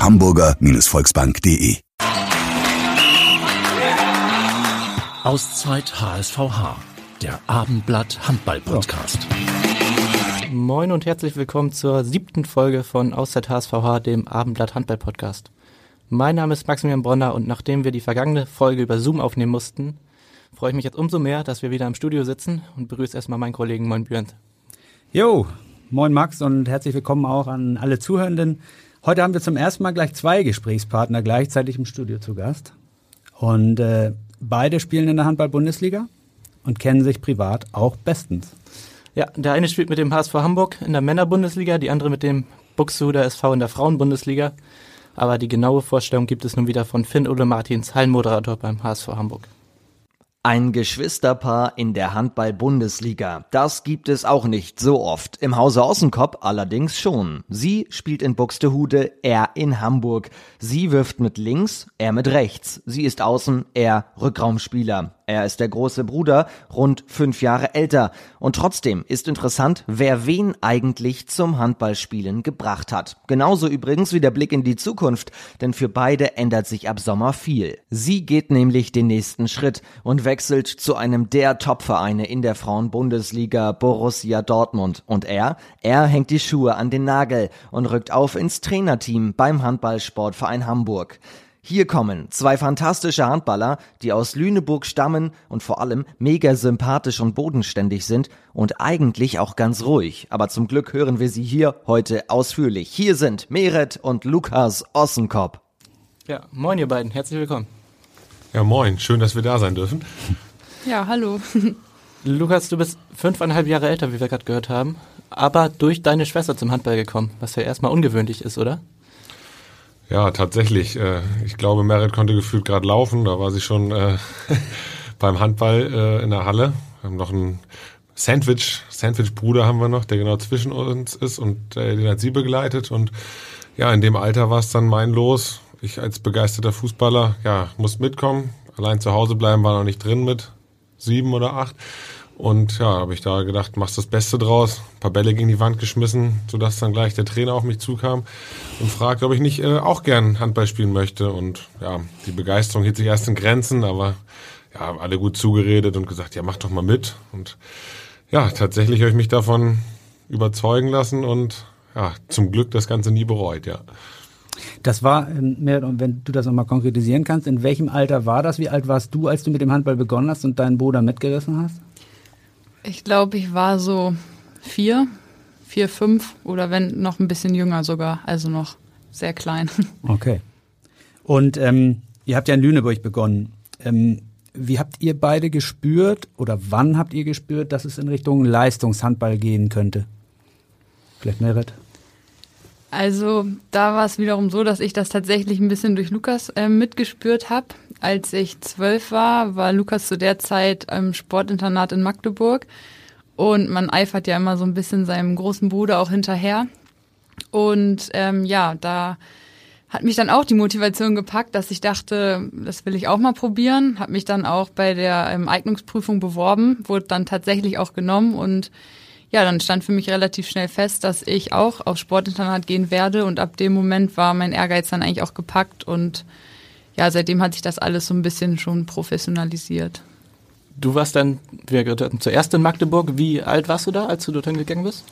www.hamburger-volksbank.de Auszeit HSVH, der Abendblatt Handball Podcast. Moin und herzlich willkommen zur siebten Folge von Auszeit HSVH, dem Abendblatt Handball Podcast. Mein Name ist Maximilian Bronner und nachdem wir die vergangene Folge über Zoom aufnehmen mussten, freue ich mich jetzt umso mehr, dass wir wieder im Studio sitzen und begrüße erstmal meinen Kollegen Moin Björn. Jo, moin Max und herzlich willkommen auch an alle Zuhörenden. Heute haben wir zum ersten Mal gleich zwei Gesprächspartner gleichzeitig im Studio zu Gast. Und äh, Beide spielen in der Handball-Bundesliga und kennen sich privat auch bestens. Ja, der eine spielt mit dem HSV Hamburg in der Männer-Bundesliga, die andere mit dem Buxtehuder SV in der Frauen-Bundesliga. Aber die genaue Vorstellung gibt es nun wieder von Finn Ole Martins, Hallenmoderator beim HSV Hamburg. Ein Geschwisterpaar in der Handball-Bundesliga. Das gibt es auch nicht so oft. Im Hause Ossenkopf allerdings schon. Sie spielt in Buxtehude, er in Hamburg. Sie wirft mit links, er mit rechts. Sie ist außen, er Rückraumspieler. Er ist der große Bruder, rund fünf Jahre älter. Und trotzdem ist interessant, wer wen eigentlich zum Handballspielen gebracht hat. Genauso übrigens wie der Blick in die Zukunft, denn für beide ändert sich ab Sommer viel. Sie geht nämlich den nächsten Schritt und wechselt zu einem der Topvereine in der Frauenbundesliga, Borussia Dortmund. Und er, er hängt die Schuhe an den Nagel und rückt auf ins Trainerteam beim Handballsportverein Hamburg. Hier kommen zwei fantastische Handballer, die aus Lüneburg stammen und vor allem mega sympathisch und bodenständig sind und eigentlich auch ganz ruhig. Aber zum Glück hören wir sie hier heute ausführlich. Hier sind Meret und Lukas Ossenkopf. Ja, moin ihr beiden, herzlich willkommen. Ja, moin, schön, dass wir da sein dürfen. Ja, hallo. Lukas, du bist fünfeinhalb Jahre älter, wie wir gerade gehört haben, aber durch deine Schwester zum Handball gekommen, was ja erstmal ungewöhnlich ist, oder? Ja, tatsächlich. Äh, ich glaube, Merit konnte gefühlt gerade laufen. Da war sie schon äh, beim Handball äh, in der Halle. Wir haben noch einen Sandwich, Sandwich-Bruder haben wir noch, der genau zwischen uns ist und äh, den hat sie begleitet. Und ja, in dem Alter war es dann mein Los. Ich als begeisterter Fußballer, ja, muss mitkommen. Allein zu Hause bleiben war noch nicht drin mit sieben oder acht. Und ja, habe ich da gedacht, machst das Beste draus. Ein paar Bälle gegen die Wand geschmissen, sodass dann gleich der Trainer auf mich zukam und fragte, ob ich nicht äh, auch gern Handball spielen möchte. Und ja, die Begeisterung hielt sich erst in Grenzen, aber ja, alle gut zugeredet und gesagt, ja, mach doch mal mit. Und ja, tatsächlich habe ich mich davon überzeugen lassen und ja, zum Glück das Ganze nie bereut, ja. Das war, ähm, wenn du das nochmal konkretisieren kannst, in welchem Alter war das? Wie alt warst du, als du mit dem Handball begonnen hast und deinen Bruder mitgerissen hast? Ich glaube, ich war so vier, vier, fünf oder wenn noch ein bisschen jünger sogar, also noch sehr klein. Okay. Und ähm, ihr habt ja in Lüneburg begonnen. Ähm, wie habt ihr beide gespürt oder wann habt ihr gespürt, dass es in Richtung Leistungshandball gehen könnte? Vielleicht Merit? Also da war es wiederum so, dass ich das tatsächlich ein bisschen durch Lukas äh, mitgespürt habe. Als ich zwölf war, war Lukas zu der Zeit im Sportinternat in Magdeburg und man eifert ja immer so ein bisschen seinem großen Bruder auch hinterher. Und ähm, ja, da hat mich dann auch die Motivation gepackt, dass ich dachte, das will ich auch mal probieren. Habe mich dann auch bei der ähm, Eignungsprüfung beworben, wurde dann tatsächlich auch genommen und ja, dann stand für mich relativ schnell fest, dass ich auch aufs Sportinternat gehen werde und ab dem Moment war mein Ehrgeiz dann eigentlich auch gepackt und ja, seitdem hat sich das alles so ein bisschen schon professionalisiert. Du warst dann, wir gehört zuerst in Magdeburg. Wie alt warst du da, als du dorthin gegangen bist?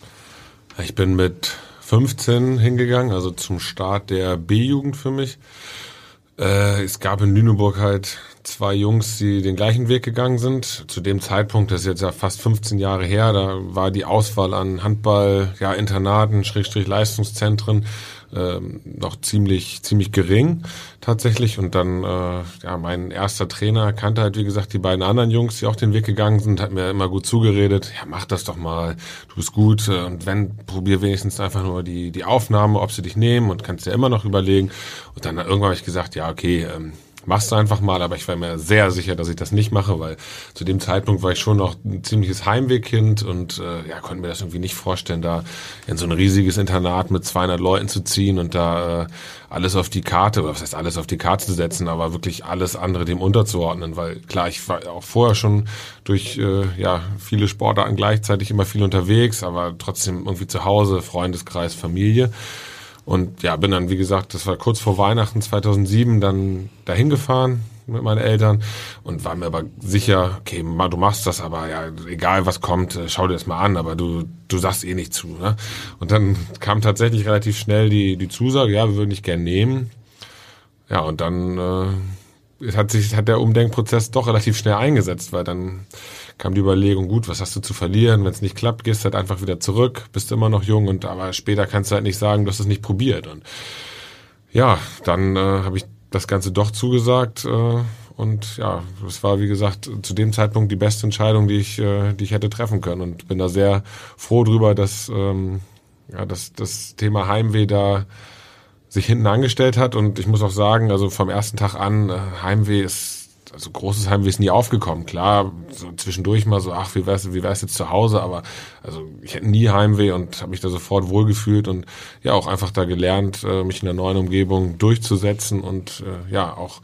Ich bin mit 15 hingegangen, also zum Start der B-Jugend für mich. Äh, es gab in Lüneburg halt zwei Jungs, die den gleichen Weg gegangen sind. Zu dem Zeitpunkt, das ist jetzt ja fast 15 Jahre her, da war die Auswahl an Handball, ja, Internaten, Schrägstrich Leistungszentren ähm, noch ziemlich, ziemlich gering tatsächlich. Und dann, äh, ja, mein erster Trainer kannte halt, wie gesagt, die beiden anderen Jungs, die auch den Weg gegangen sind, hat mir immer gut zugeredet, ja, mach das doch mal, du bist gut. Äh, und wenn, probier wenigstens einfach nur die, die Aufnahme, ob sie dich nehmen und kannst dir immer noch überlegen. Und dann irgendwann habe ich gesagt, ja, okay, ähm, machst du einfach mal, aber ich war mir sehr sicher, dass ich das nicht mache, weil zu dem Zeitpunkt war ich schon noch ein ziemliches Heimwegkind und äh, ja, konnte mir das irgendwie nicht vorstellen, da in so ein riesiges Internat mit 200 Leuten zu ziehen und da äh, alles auf die Karte, oder was heißt alles auf die Karte zu setzen, aber wirklich alles andere dem unterzuordnen, weil klar, ich war auch vorher schon durch äh, ja viele Sportarten gleichzeitig immer viel unterwegs, aber trotzdem irgendwie zu Hause, Freundeskreis, Familie. Und ja, bin dann, wie gesagt, das war kurz vor Weihnachten 2007, dann dahin gefahren mit meinen Eltern und war mir aber sicher, okay, du machst das, aber ja, egal was kommt, äh, schau dir das mal an, aber du, du sagst eh nicht zu. Ne? Und dann kam tatsächlich relativ schnell die, die Zusage, ja, wir würden dich gern nehmen. Ja, und dann äh, hat sich hat der Umdenkprozess doch relativ schnell eingesetzt, weil dann kam die Überlegung, gut, was hast du zu verlieren? Wenn es nicht klappt, gehst halt einfach wieder zurück, bist immer noch jung und aber später kannst du halt nicht sagen, du hast es nicht probiert. Und ja, dann äh, habe ich das Ganze doch zugesagt äh, und ja, es war wie gesagt zu dem Zeitpunkt die beste Entscheidung, die ich, äh, die ich hätte treffen können und bin da sehr froh drüber, dass ähm, ja, dass das Thema Heimweh da sich hinten angestellt hat und ich muss auch sagen, also vom ersten Tag an, äh, Heimweh ist also großes Heimweh ist nie aufgekommen. Klar, so zwischendurch mal so, ach, wie wär's, wie wär's jetzt zu Hause, aber also ich hätte nie Heimweh und habe mich da sofort wohlgefühlt und ja auch einfach da gelernt, äh, mich in der neuen Umgebung durchzusetzen und äh, ja auch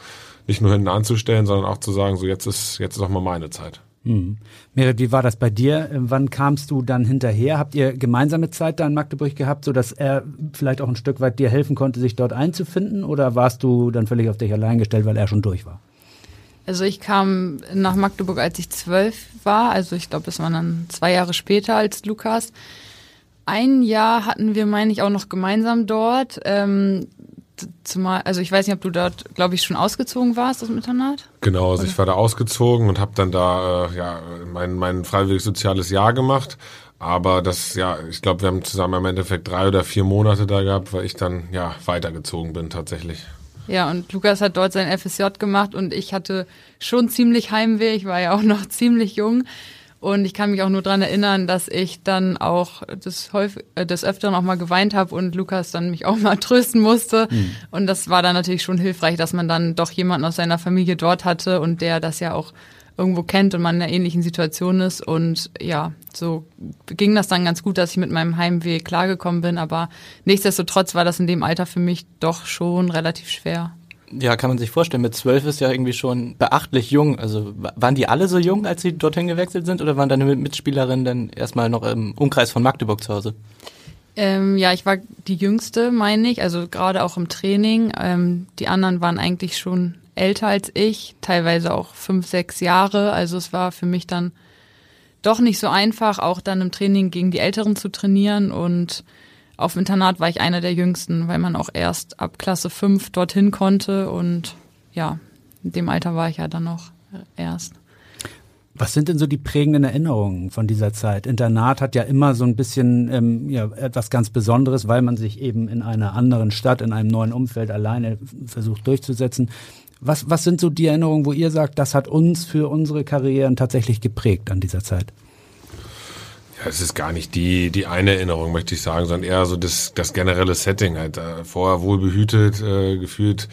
nicht nur hinten anzustellen, sondern auch zu sagen, so jetzt ist jetzt ist auch mal meine Zeit. Hm. Merit, wie war das bei dir? Wann kamst du dann hinterher? Habt ihr gemeinsame Zeit da in Magdeburg gehabt, so dass er vielleicht auch ein Stück weit dir helfen konnte, sich dort einzufinden? Oder warst du dann völlig auf dich allein gestellt, weil er schon durch war? Also ich kam nach Magdeburg, als ich zwölf war. Also ich glaube, das waren dann zwei Jahre später als Lukas. Ein Jahr hatten wir, meine ich, auch noch gemeinsam dort. Ähm, zumal, also ich weiß nicht, ob du dort, glaube ich, schon ausgezogen warst aus dem Internat. Genau, also Oder? ich war da ausgezogen und habe dann da äh, ja mein mein freiwilliges soziales Jahr gemacht. Aber das, ja, ich glaube, wir haben zusammen im Endeffekt drei oder vier Monate da gehabt, weil ich dann ja weitergezogen bin tatsächlich. Ja, und Lukas hat dort sein FSJ gemacht und ich hatte schon ziemlich Heimweh. Ich war ja auch noch ziemlich jung. Und ich kann mich auch nur dran erinnern, dass ich dann auch des, häufig, äh, des Öfteren auch mal geweint habe und Lukas dann mich auch mal trösten musste. Mhm. Und das war dann natürlich schon hilfreich, dass man dann doch jemanden aus seiner Familie dort hatte und der das ja auch irgendwo kennt und man in einer ähnlichen Situation ist. Und ja, so ging das dann ganz gut, dass ich mit meinem Heimweh klargekommen bin. Aber nichtsdestotrotz war das in dem Alter für mich doch schon relativ schwer. Ja, kann man sich vorstellen. Mit zwölf ist ja irgendwie schon beachtlich jung. Also waren die alle so jung, als sie dorthin gewechselt sind, oder waren deine Mitspielerinnen dann erstmal noch im Umkreis von Magdeburg zu Hause? Ähm, ja, ich war die Jüngste, meine ich, also gerade auch im Training. Ähm, die anderen waren eigentlich schon älter als ich, teilweise auch fünf, sechs Jahre. Also es war für mich dann doch nicht so einfach, auch dann im Training gegen die Älteren zu trainieren. Und auf dem Internat war ich einer der Jüngsten, weil man auch erst ab Klasse fünf dorthin konnte. Und ja, in dem Alter war ich ja dann noch erst. Was sind denn so die prägenden Erinnerungen von dieser Zeit? Internat hat ja immer so ein bisschen ähm, ja, etwas ganz Besonderes, weil man sich eben in einer anderen Stadt, in einem neuen Umfeld alleine versucht durchzusetzen. Was, was sind so die Erinnerungen, wo ihr sagt, das hat uns für unsere Karrieren tatsächlich geprägt an dieser Zeit? Ja, es ist gar nicht die, die eine Erinnerung, möchte ich sagen, sondern eher so das, das generelle Setting halt. Äh, vorher wohl behütet, äh, gefühlt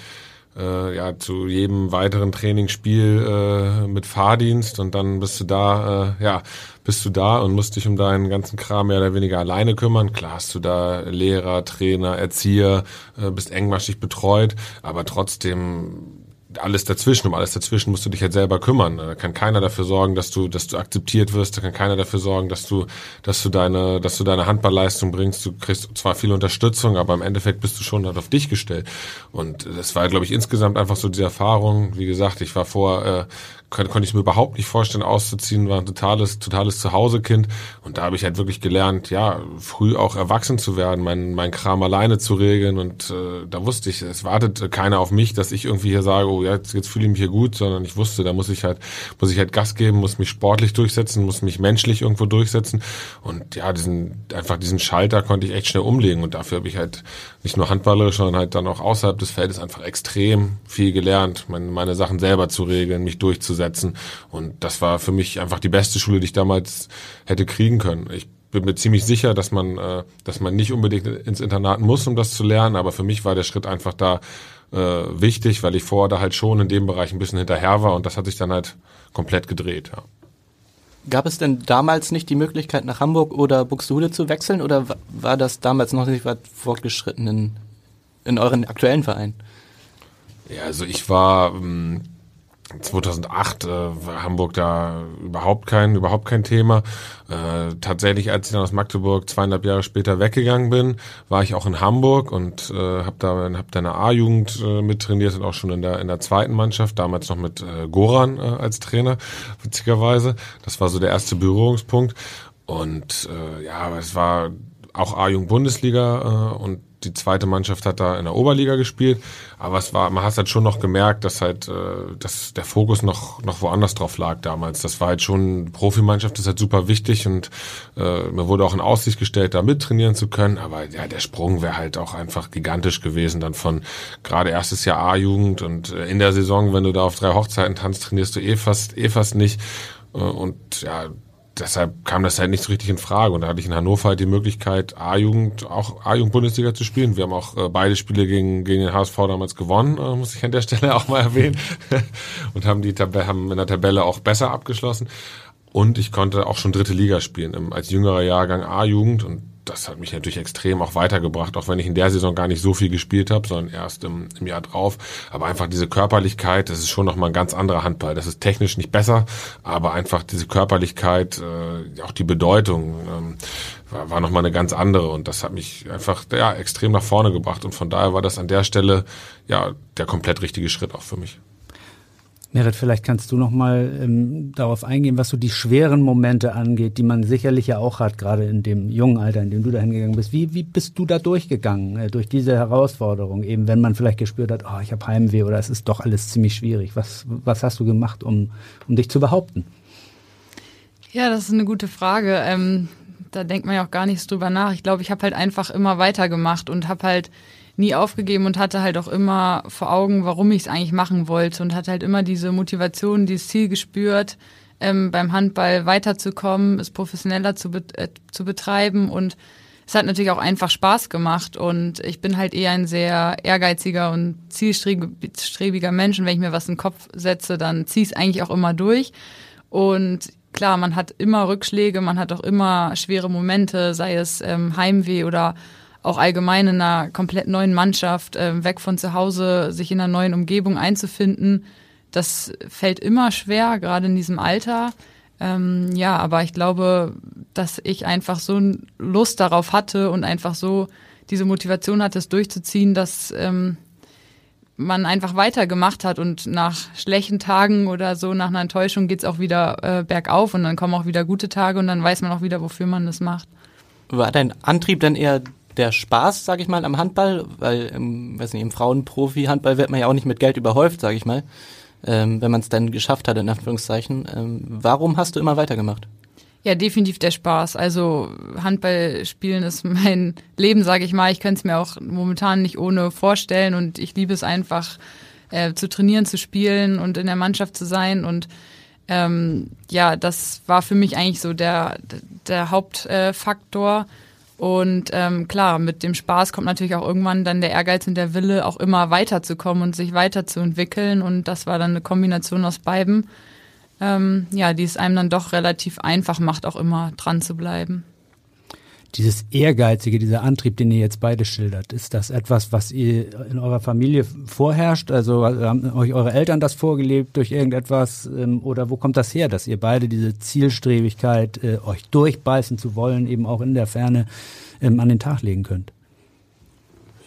äh, ja zu jedem weiteren Trainingsspiel äh, mit Fahrdienst und dann bist du da, äh, ja, bist du da und musst dich um deinen ganzen Kram mehr oder weniger alleine kümmern. Klar hast du da Lehrer, Trainer, Erzieher, äh, bist engmaschig betreut, aber trotzdem alles dazwischen, um alles dazwischen musst du dich halt selber kümmern. Da kann keiner dafür sorgen, dass du, dass du akzeptiert wirst. Da kann keiner dafür sorgen, dass du, dass du deine, dass du deine Handballleistung bringst. Du kriegst zwar viel Unterstützung, aber im Endeffekt bist du schon halt auf dich gestellt. Und das war, glaube ich, insgesamt einfach so diese Erfahrung. Wie gesagt, ich war vor äh, konnte, konnte ich mir überhaupt nicht vorstellen, auszuziehen, war ein totales, totales Zuhausekind. Und da habe ich halt wirklich gelernt, ja, früh auch erwachsen zu werden, mein, mein Kram alleine zu regeln. Und äh, da wusste ich, es wartet keiner auf mich, dass ich irgendwie hier sage, oh, jetzt, jetzt fühle ich mich hier gut, sondern ich wusste, da muss ich halt, muss ich halt Gas geben, muss mich sportlich durchsetzen, muss mich menschlich irgendwo durchsetzen. Und ja, diesen, einfach diesen Schalter konnte ich echt schnell umlegen. Und dafür habe ich halt nicht nur handballerisch, sondern halt dann auch außerhalb des Feldes einfach extrem viel gelernt, meine, meine Sachen selber zu regeln, mich durchzusetzen. Und das war für mich einfach die beste Schule, die ich damals hätte kriegen können. Ich bin mir ziemlich sicher, dass man, äh, dass man nicht unbedingt ins Internat muss, um das zu lernen, aber für mich war der Schritt einfach da äh, wichtig, weil ich vorher da halt schon in dem Bereich ein bisschen hinterher war und das hat sich dann halt komplett gedreht. Ja. Gab es denn damals nicht die Möglichkeit, nach Hamburg oder Buxtehude zu wechseln oder war das damals noch nicht weit fortgeschritten in, in euren aktuellen Verein? Ja, also ich war ähm, 2008 äh, Hamburg da überhaupt kein überhaupt kein Thema. Äh, tatsächlich, als ich dann aus Magdeburg zweieinhalb Jahre später weggegangen bin, war ich auch in Hamburg und äh, habe da hab da eine A-Jugend äh, mittrainiert und auch schon in der in der zweiten Mannschaft. Damals noch mit äh, Goran äh, als Trainer, witzigerweise. Das war so der erste Berührungspunkt. Und äh, ja, es war auch A-Jugend Bundesliga äh, und die zweite Mannschaft hat da in der Oberliga gespielt, aber es war, man hat halt schon noch gemerkt, dass halt, äh, dass der Fokus noch noch woanders drauf lag damals. Das war halt schon Profimannschaft, das ist halt super wichtig und äh, mir wurde auch in Aussicht gestellt, da mittrainieren zu können. Aber ja, der Sprung wäre halt auch einfach gigantisch gewesen, dann von gerade erstes Jahr A-Jugend und äh, in der Saison, wenn du da auf drei Hochzeiten tanzt, trainierst du eh fast eh fast nicht äh, und ja deshalb kam das halt nicht so richtig in Frage. Und da hatte ich in Hannover halt die Möglichkeit, A-Jugend, auch A-Jugend-Bundesliga zu spielen. Wir haben auch äh, beide Spiele gegen, gegen den HSV damals gewonnen, äh, muss ich an der Stelle auch mal erwähnen. und haben die Tab haben in der Tabelle auch besser abgeschlossen. Und ich konnte auch schon dritte Liga spielen, im, als jüngerer Jahrgang A-Jugend. Und das hat mich natürlich extrem auch weitergebracht, auch wenn ich in der Saison gar nicht so viel gespielt habe, sondern erst im, im Jahr drauf. Aber einfach diese Körperlichkeit, das ist schon nochmal ein ganz anderer Handball. Das ist technisch nicht besser, aber einfach diese Körperlichkeit, äh, auch die Bedeutung ähm, war, war nochmal eine ganz andere. Und das hat mich einfach ja, extrem nach vorne gebracht. Und von daher war das an der Stelle ja der komplett richtige Schritt auch für mich. Merit, vielleicht kannst du noch mal ähm, darauf eingehen, was so die schweren Momente angeht, die man sicherlich ja auch hat, gerade in dem jungen Alter, in dem du da hingegangen bist. Wie, wie bist du da durchgegangen, äh, durch diese Herausforderung? Eben, wenn man vielleicht gespürt hat, oh, ich habe Heimweh oder es ist doch alles ziemlich schwierig. Was, was hast du gemacht, um, um dich zu behaupten? Ja, das ist eine gute Frage. Ähm, da denkt man ja auch gar nichts drüber nach. Ich glaube, ich habe halt einfach immer weitergemacht und habe halt nie aufgegeben und hatte halt auch immer vor Augen, warum ich es eigentlich machen wollte und hatte halt immer diese Motivation, dieses Ziel gespürt, ähm, beim Handball weiterzukommen, es professioneller zu, be äh, zu betreiben. Und es hat natürlich auch einfach Spaß gemacht. Und ich bin halt eher ein sehr ehrgeiziger und zielstrebiger Mensch. Und wenn ich mir was in den Kopf setze, dann ziehe ich es eigentlich auch immer durch. Und klar, man hat immer Rückschläge, man hat auch immer schwere Momente, sei es ähm, Heimweh oder auch allgemein in einer komplett neuen Mannschaft, äh, weg von zu Hause, sich in einer neuen Umgebung einzufinden. Das fällt immer schwer, gerade in diesem Alter. Ähm, ja, aber ich glaube, dass ich einfach so Lust darauf hatte und einfach so diese Motivation hatte, es durchzuziehen, dass ähm, man einfach weitergemacht hat und nach schlechten Tagen oder so, nach einer Enttäuschung geht's auch wieder äh, bergauf und dann kommen auch wieder gute Tage und dann weiß man auch wieder, wofür man das macht. War dein Antrieb denn eher der Spaß, sage ich mal, am Handball, weil im, weiß nicht, im Frauenprofi-Handball wird man ja auch nicht mit Geld überhäuft, sage ich mal, ähm, wenn man es dann geschafft hat, in Anführungszeichen. Ähm, warum hast du immer weitergemacht? Ja, definitiv der Spaß. Also Handball spielen ist mein Leben, sage ich mal. Ich könnte es mir auch momentan nicht ohne vorstellen und ich liebe es einfach äh, zu trainieren, zu spielen und in der Mannschaft zu sein und ähm, ja, das war für mich eigentlich so der, der Hauptfaktor. Äh, und ähm, klar, mit dem Spaß kommt natürlich auch irgendwann dann der Ehrgeiz und der Wille, auch immer weiterzukommen und sich weiterzuentwickeln. Und das war dann eine Kombination aus beiden, ähm, ja, die es einem dann doch relativ einfach macht, auch immer dran zu bleiben dieses Ehrgeizige, dieser Antrieb, den ihr jetzt beide schildert, ist das etwas, was ihr in eurer Familie vorherrscht? Also haben euch eure Eltern das vorgelebt durch irgendetwas? Ähm, oder wo kommt das her, dass ihr beide diese Zielstrebigkeit, äh, euch durchbeißen zu wollen, eben auch in der Ferne ähm, an den Tag legen könnt?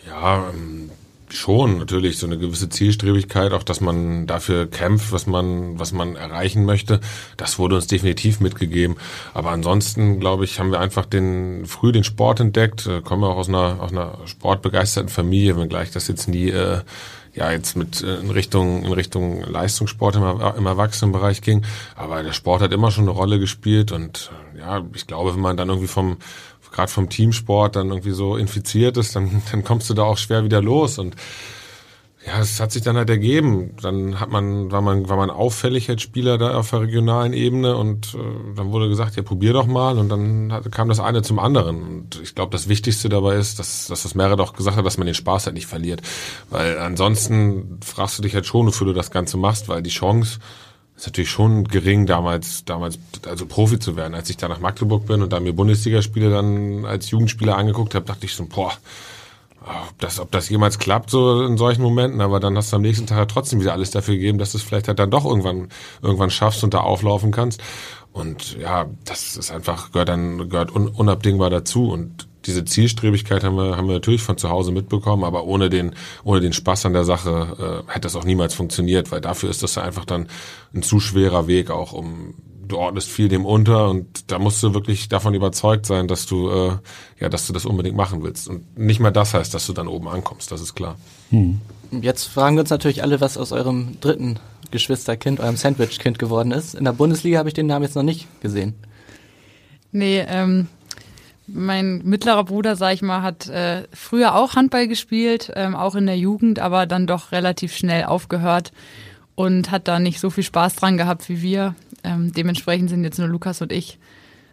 Ja, ähm, schon natürlich so eine gewisse Zielstrebigkeit, auch dass man dafür kämpft, was man, was man erreichen möchte. Das wurde uns definitiv mitgegeben. Aber ansonsten, glaube ich, haben wir einfach den, früh den Sport entdeckt, äh, kommen auch aus einer, aus einer sportbegeisterten Familie, wenngleich das jetzt nie, äh, ja jetzt mit äh, in Richtung in Richtung Leistungssport im, im Erwachsenenbereich ging. Aber der Sport hat immer schon eine Rolle gespielt und äh, ja, ich glaube, wenn man dann irgendwie vom gerade vom Teamsport dann irgendwie so infiziert ist, dann, dann kommst du da auch schwer wieder los und ja, es hat sich dann halt ergeben. Dann hat man, war man, war man auffällig als Spieler da auf der regionalen Ebene und äh, dann wurde gesagt, ja, probier doch mal und dann hat, kam das eine zum anderen. Und ich glaube, das Wichtigste dabei ist, dass, dass das Merit auch gesagt hat, dass man den Spaß halt nicht verliert. Weil ansonsten fragst du dich halt schon, wofür du das Ganze machst, weil die Chance ist natürlich schon gering damals, damals, also Profi zu werden. Als ich da nach Magdeburg bin und da mir Bundesligaspiele dann als Jugendspieler angeguckt habe, dachte ich so, boah, ob das, ob das jemals klappt, so in solchen Momenten, aber dann hast du am nächsten Tag trotzdem wieder alles dafür gegeben, dass du es vielleicht halt dann doch irgendwann, irgendwann schaffst und da auflaufen kannst. Und ja, das ist einfach, gehört dann, gehört unabdingbar dazu. Und diese Zielstrebigkeit haben wir, haben wir natürlich von zu Hause mitbekommen, aber ohne den, ohne den Spaß an der Sache äh, hätte das auch niemals funktioniert, weil dafür ist das einfach dann ein zu schwerer Weg auch, um du ordnest viel dem unter und da musst du wirklich davon überzeugt sein, dass du äh, ja, dass du das unbedingt machen willst. Und nicht mal das heißt, dass du dann oben ankommst, das ist klar. Hm. Jetzt fragen wir uns natürlich alle, was aus eurem dritten Geschwisterkind, eurem Sandwich-Kind geworden ist. In der Bundesliga habe ich den Namen jetzt noch nicht gesehen. Nee, ähm, mein mittlerer Bruder, sag ich mal, hat äh, früher auch Handball gespielt, ähm, auch in der Jugend, aber dann doch relativ schnell aufgehört und hat da nicht so viel Spaß dran gehabt wie wir. Ähm, dementsprechend sind jetzt nur Lukas und ich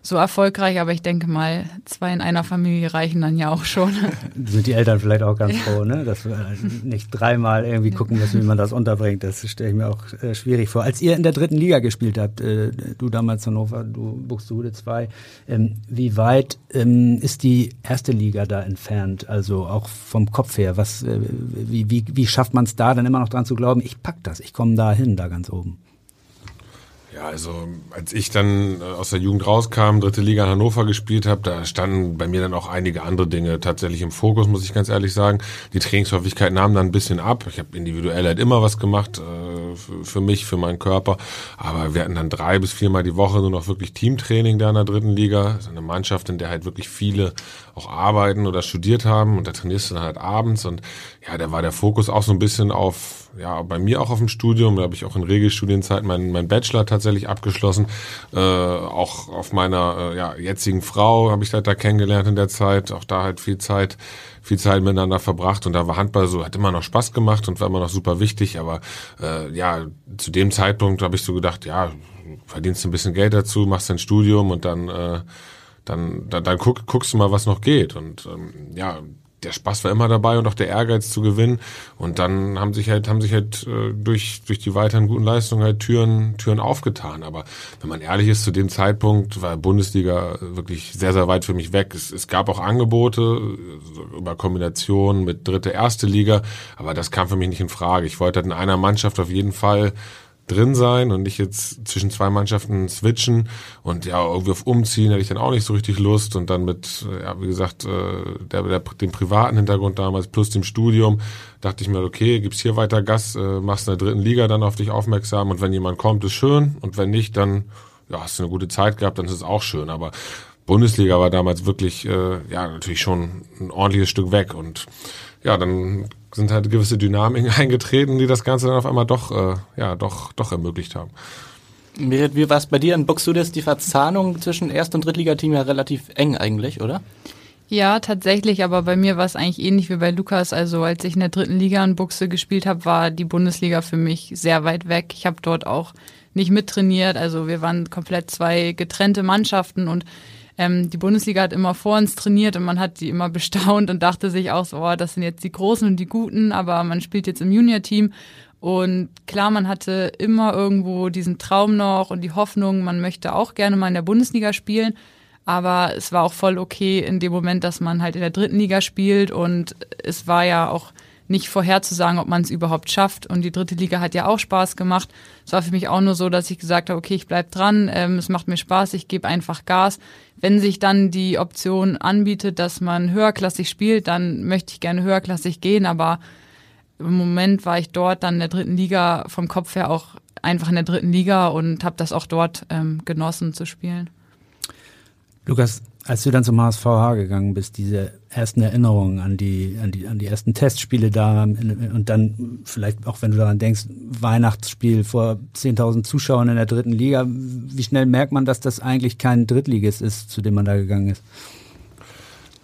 so erfolgreich, aber ich denke mal, zwei in einer Familie reichen dann ja auch schon. Sind die Eltern vielleicht auch ganz froh, ne? dass wir nicht dreimal irgendwie gucken müssen, wie man das unterbringt. Das stelle ich mir auch äh, schwierig vor. Als ihr in der dritten Liga gespielt habt, äh, du damals Hannover, du Buxtehude 2, ähm, wie weit ähm, ist die erste Liga da entfernt? Also auch vom Kopf her, was, äh, wie, wie, wie schafft man es da dann immer noch dran zu glauben, ich pack das, ich komme da hin, da ganz oben? Ja, also als ich dann äh, aus der Jugend rauskam, dritte Liga in Hannover gespielt habe, da standen bei mir dann auch einige andere Dinge tatsächlich im Fokus, muss ich ganz ehrlich sagen. Die Trainingshäufigkeit nahm dann ein bisschen ab. Ich habe individuell halt immer was gemacht äh, für mich, für meinen Körper. Aber wir hatten dann drei bis viermal die Woche nur noch wirklich Teamtraining da in der dritten Liga. Das ist eine Mannschaft, in der halt wirklich viele auch arbeiten oder studiert haben und da trainierst du dann halt abends und ja, da war der Fokus auch so ein bisschen auf, ja, bei mir auch auf dem Studium, da habe ich auch in Regelstudienzeit mein, mein Bachelor tatsächlich abgeschlossen, äh, auch auf meiner äh, ja, jetzigen Frau habe ich halt da kennengelernt in der Zeit, auch da halt viel Zeit viel Zeit miteinander verbracht und da war Handball so, hat immer noch Spaß gemacht und war immer noch super wichtig, aber äh, ja, zu dem Zeitpunkt habe ich so gedacht, ja, verdienst ein bisschen Geld dazu, machst dein Studium und dann äh, dann, dann, dann guck, guckst du mal, was noch geht. Und ähm, ja, der Spaß war immer dabei und auch der Ehrgeiz zu gewinnen. Und dann haben sich halt, haben sich halt äh, durch, durch die weiteren guten Leistungen halt Türen, Türen aufgetan. Aber wenn man ehrlich ist, zu dem Zeitpunkt war Bundesliga wirklich sehr, sehr weit für mich weg. Es, es gab auch Angebote über Kombinationen mit dritte, erste Liga, aber das kam für mich nicht in Frage. Ich wollte halt in einer Mannschaft auf jeden Fall drin sein und nicht jetzt zwischen zwei Mannschaften switchen und ja, irgendwie auf Umziehen hätte ich dann auch nicht so richtig Lust und dann mit, äh, ja, wie gesagt, äh, der, der, dem privaten Hintergrund damals plus dem Studium dachte ich mir, okay, gibt's hier weiter Gas, äh, machst in der dritten Liga dann auf dich aufmerksam und wenn jemand kommt, ist schön und wenn nicht, dann ja, hast du eine gute Zeit gehabt, dann ist es auch schön, aber Bundesliga war damals wirklich, äh, ja, natürlich schon ein ordentliches Stück weg und ja, dann sind halt gewisse Dynamiken eingetreten, die das Ganze dann auf einmal doch, äh, ja, doch, doch ermöglicht haben. Merit, wie war es bei dir? In Buxtehude die Verzahnung zwischen Erst- und Drittligateam ja relativ eng eigentlich, oder? Ja, tatsächlich, aber bei mir war es eigentlich ähnlich wie bei Lukas. Also als ich in der dritten Liga in Buxte gespielt habe, war die Bundesliga für mich sehr weit weg. Ich habe dort auch nicht mittrainiert. Also wir waren komplett zwei getrennte Mannschaften und ähm, die Bundesliga hat immer vor uns trainiert und man hat die immer bestaunt und dachte sich auch so, oh, das sind jetzt die Großen und die Guten, aber man spielt jetzt im Junior-Team. Und klar, man hatte immer irgendwo diesen Traum noch und die Hoffnung, man möchte auch gerne mal in der Bundesliga spielen. Aber es war auch voll okay in dem Moment, dass man halt in der dritten Liga spielt und es war ja auch nicht vorherzusagen, ob man es überhaupt schafft. Und die dritte Liga hat ja auch Spaß gemacht. Es war für mich auch nur so, dass ich gesagt habe, okay, ich bleib dran, ähm, es macht mir Spaß, ich gebe einfach Gas. Wenn sich dann die Option anbietet, dass man höherklassig spielt, dann möchte ich gerne höherklassig gehen, aber im Moment war ich dort dann in der dritten Liga vom Kopf her auch einfach in der dritten Liga und habe das auch dort ähm, genossen zu spielen. Lukas, Als du dann zum HSVH gegangen bist, diese ersten Erinnerungen an die, an die, an die ersten Testspiele da und dann vielleicht auch, wenn du daran denkst, Weihnachtsspiel vor 10.000 Zuschauern in der dritten Liga, wie schnell merkt man, dass das eigentlich kein Drittliges ist, zu dem man da gegangen ist?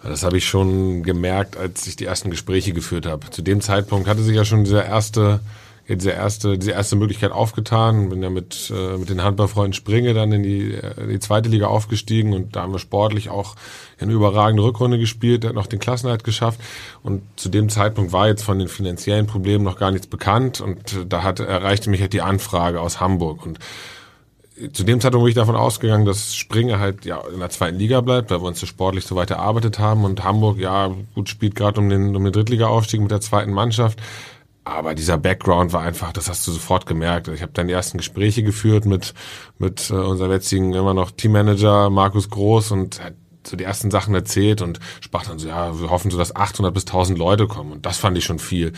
Das habe ich schon gemerkt, als ich die ersten Gespräche geführt habe. Zu dem Zeitpunkt hatte sich ja schon dieser erste diese erste, diese erste Möglichkeit aufgetan. Bin ja mit, äh, mit den Handballfreunden Springe dann in die, äh, in die zweite Liga aufgestiegen und da haben wir sportlich auch eine überragende Rückrunde gespielt, hat noch den Klassenhalt geschafft und zu dem Zeitpunkt war jetzt von den finanziellen Problemen noch gar nichts bekannt und äh, da hat, erreichte mich halt die Anfrage aus Hamburg und zu dem Zeitpunkt bin ich davon ausgegangen, dass Springe halt ja in der zweiten Liga bleibt, weil wir uns so sportlich so weit erarbeitet haben und Hamburg ja gut spielt gerade um den um den Drittliga-Aufstieg mit der zweiten Mannschaft. Aber dieser Background war einfach, das hast du sofort gemerkt. Ich habe dann die ersten Gespräche geführt mit mit äh, unserem jetzigen immer noch Teammanager Markus Groß und so die ersten Sachen erzählt und sprach dann so, ja, wir hoffen so, dass 800 bis 1000 Leute kommen und das fand ich schon viel.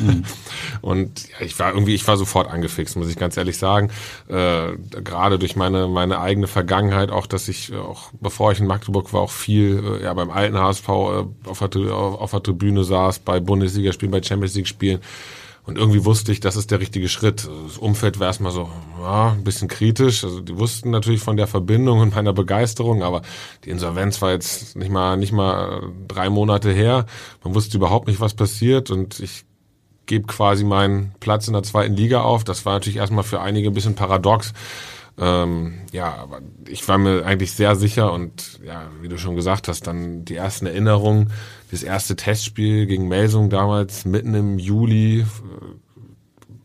Mhm. und ja, ich war irgendwie, ich war sofort angefixt, muss ich ganz ehrlich sagen. Äh, gerade durch meine meine eigene Vergangenheit, auch dass ich auch bevor ich in Magdeburg war, auch viel äh, ja beim alten HSV äh, auf, der, auf der Tribüne saß, bei Bundesligaspielen, bei Champions League Spielen und irgendwie wusste ich, das ist der richtige Schritt. Das Umfeld war erstmal so, ja, ein bisschen kritisch. Also die wussten natürlich von der Verbindung und meiner Begeisterung, aber die Insolvenz war jetzt nicht mal, nicht mal drei Monate her. Man wusste überhaupt nicht, was passiert und ich gebe quasi meinen Platz in der zweiten Liga auf. Das war natürlich erstmal für einige ein bisschen paradox. Ähm, ja, aber ich war mir eigentlich sehr sicher und ja, wie du schon gesagt hast, dann die ersten Erinnerungen, das erste Testspiel gegen Melsung damals mitten im Juli,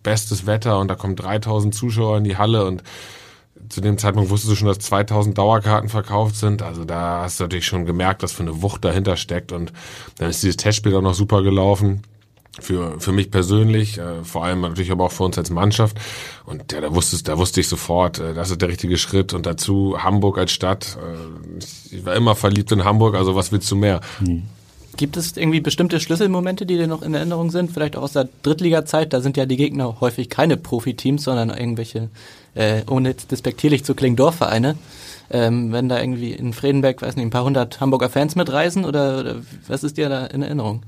bestes Wetter und da kommen 3000 Zuschauer in die Halle und zu dem Zeitpunkt wusstest du schon, dass 2000 Dauerkarten verkauft sind. Also da hast du natürlich schon gemerkt, dass für eine Wucht dahinter steckt und dann ist dieses Testspiel auch noch super gelaufen für, für mich persönlich, äh, vor allem natürlich aber auch für uns als Mannschaft. Und ja, da wusste, da wusste ich sofort, äh, das ist der richtige Schritt. Und dazu Hamburg als Stadt. Äh, ich war immer verliebt in Hamburg, also was willst du mehr? Mhm. Gibt es irgendwie bestimmte Schlüsselmomente, die dir noch in Erinnerung sind? Vielleicht auch aus der Drittliga-Zeit? Da sind ja die Gegner häufig keine Profiteams, sondern irgendwelche, äh, ohne jetzt despektierlich zu klingen, Dorfvereine. Ähm, wenn da irgendwie in Fredenberg, weiß nicht, ein paar hundert Hamburger Fans mitreisen oder, oder was ist dir da in Erinnerung?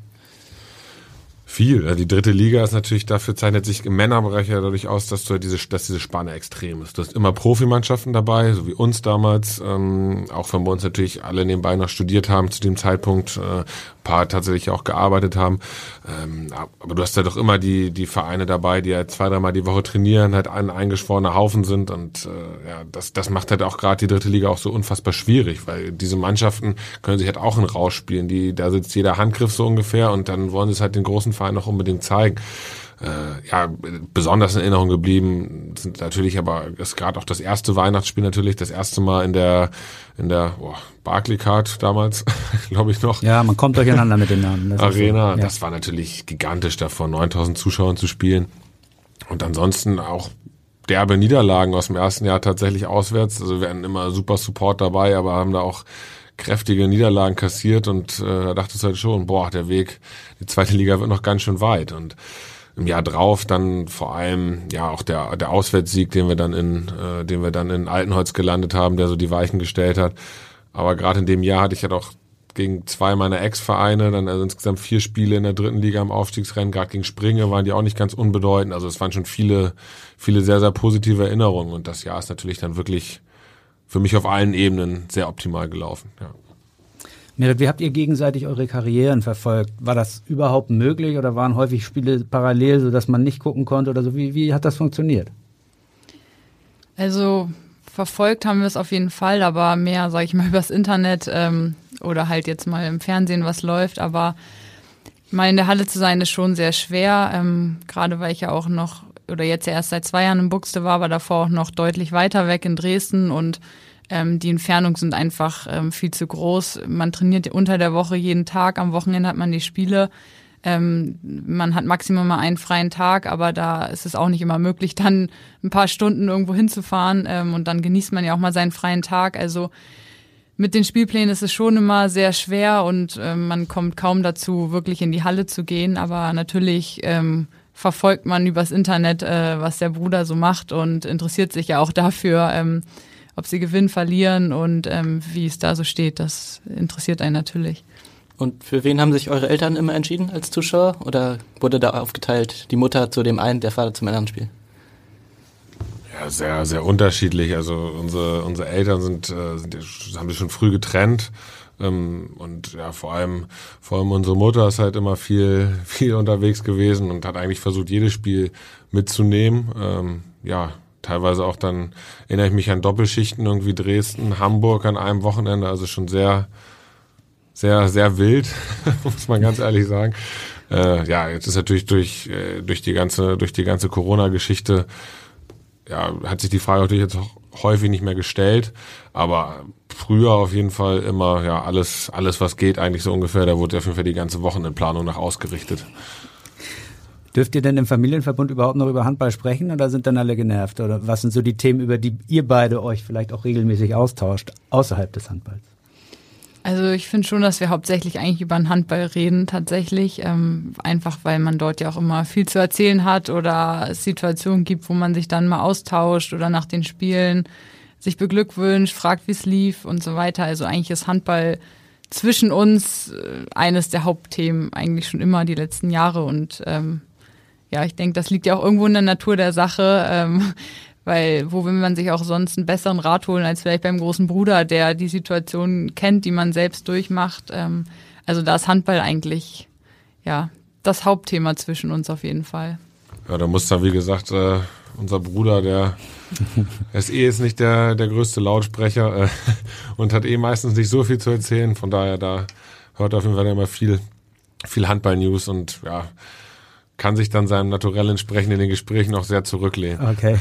Viel. Die dritte Liga ist natürlich, dafür zeichnet sich im Männerbereich ja dadurch aus, dass du diese, dass diese Spanne extrem ist. Du hast immer Profimannschaften dabei, so wie uns damals, ähm, auch wenn wir uns natürlich alle nebenbei noch studiert haben zu dem Zeitpunkt, äh, paar tatsächlich auch gearbeitet haben. Ähm, aber du hast ja doch immer die, die Vereine dabei, die halt zwei, dreimal die Woche trainieren, halt ein eingeschworener Haufen sind und äh, ja, das, das macht halt auch gerade die dritte Liga auch so unfassbar schwierig, weil diese Mannschaften können sich halt auch in Rausch spielen. Die, da sitzt jeder Handgriff so ungefähr und dann wollen sie es halt den großen Verein auch unbedingt zeigen äh, ja, besonders in Erinnerung geblieben sind natürlich aber ist gerade auch das erste Weihnachtsspiel natürlich, das erste Mal in der in der oh, Barclaycard damals, glaube ich noch. Ja, man kommt durcheinander mit den Namen. Das Arena, so, ja. das war natürlich gigantisch, da vor 9000 Zuschauern zu spielen. Und ansonsten auch derbe Niederlagen aus dem ersten Jahr tatsächlich auswärts. Also wir hatten immer super Support dabei, aber haben da auch kräftige Niederlagen kassiert und äh, da dachtest halt schon, boah, der Weg, die zweite Liga wird noch ganz schön weit. Und im Jahr drauf dann vor allem ja auch der der Auswärtssieg, den wir dann in äh, den wir dann in Altenholz gelandet haben, der so die Weichen gestellt hat. Aber gerade in dem Jahr hatte ich ja doch gegen zwei meiner Ex-Vereine, dann also insgesamt vier Spiele in der dritten Liga im Aufstiegsrennen, gerade gegen Springe waren die auch nicht ganz unbedeutend. Also es waren schon viele, viele sehr, sehr positive Erinnerungen und das Jahr ist natürlich dann wirklich für mich auf allen Ebenen sehr optimal gelaufen. Ja. Merit, wie habt ihr gegenseitig eure Karrieren verfolgt? War das überhaupt möglich oder waren häufig Spiele parallel, sodass man nicht gucken konnte oder so? Wie, wie hat das funktioniert? Also verfolgt haben wir es auf jeden Fall, aber mehr, sage ich mal, übers Internet ähm, oder halt jetzt mal im Fernsehen, was läuft. Aber mal in der Halle zu sein, ist schon sehr schwer, ähm, gerade weil ich ja auch noch oder jetzt erst seit zwei Jahren in Buxte war, aber davor auch noch deutlich weiter weg in Dresden und ähm, die Entfernungen sind einfach ähm, viel zu groß. Man trainiert unter der Woche jeden Tag, am Wochenende hat man die Spiele. Ähm, man hat maximal mal einen freien Tag, aber da ist es auch nicht immer möglich, dann ein paar Stunden irgendwo hinzufahren ähm, und dann genießt man ja auch mal seinen freien Tag. Also mit den Spielplänen ist es schon immer sehr schwer und ähm, man kommt kaum dazu, wirklich in die Halle zu gehen. Aber natürlich ähm, verfolgt man übers Internet, äh, was der Bruder so macht und interessiert sich ja auch dafür. Ähm, ob sie gewinnen, verlieren und ähm, wie es da so steht. Das interessiert einen natürlich. Und für wen haben sich eure Eltern immer entschieden als Zuschauer? Oder wurde da aufgeteilt, die Mutter zu dem einen, der Vater zum anderen Spiel? Ja, sehr, sehr unterschiedlich. Also unsere, unsere Eltern sind, äh, sind, haben sich schon früh getrennt. Ähm, und ja, vor allem, vor allem unsere Mutter ist halt immer viel, viel unterwegs gewesen und hat eigentlich versucht, jedes Spiel mitzunehmen. Ähm, ja, teilweise auch dann erinnere ich mich an Doppelschichten, irgendwie Dresden, Hamburg an einem Wochenende, also schon sehr, sehr, sehr wild, muss man ganz ehrlich sagen. Äh, ja, jetzt ist natürlich durch, äh, durch die ganze, durch die ganze Corona-Geschichte, ja, hat sich die Frage natürlich jetzt auch häufig nicht mehr gestellt, aber früher auf jeden Fall immer, ja, alles, alles was geht eigentlich so ungefähr, da wurde auf jeden Fall die ganze Wochenendplanung nach ausgerichtet. Dürft ihr denn im Familienverbund überhaupt noch über Handball sprechen oder sind dann alle genervt? Oder was sind so die Themen, über die ihr beide euch vielleicht auch regelmäßig austauscht, außerhalb des Handballs? Also ich finde schon, dass wir hauptsächlich eigentlich über den Handball reden tatsächlich, ähm, einfach weil man dort ja auch immer viel zu erzählen hat oder es Situationen gibt, wo man sich dann mal austauscht oder nach den Spielen sich beglückwünscht, fragt, wie es lief und so weiter. Also eigentlich ist Handball zwischen uns äh, eines der Hauptthemen eigentlich schon immer die letzten Jahre und ähm, ja, ich denke, das liegt ja auch irgendwo in der Natur der Sache. Ähm, weil wo will man sich auch sonst einen besseren Rat holen als vielleicht beim großen Bruder, der die Situation kennt, die man selbst durchmacht. Ähm, also da ist Handball eigentlich ja das Hauptthema zwischen uns auf jeden Fall. Ja, da muss dann wie gesagt äh, unser Bruder, der ist eh jetzt nicht der der größte Lautsprecher äh, und hat eh meistens nicht so viel zu erzählen. Von daher da hört auf jeden Fall immer viel viel Handball-News und ja kann sich dann seinem Naturell entsprechend in den Gesprächen auch sehr zurücklehnen. Okay.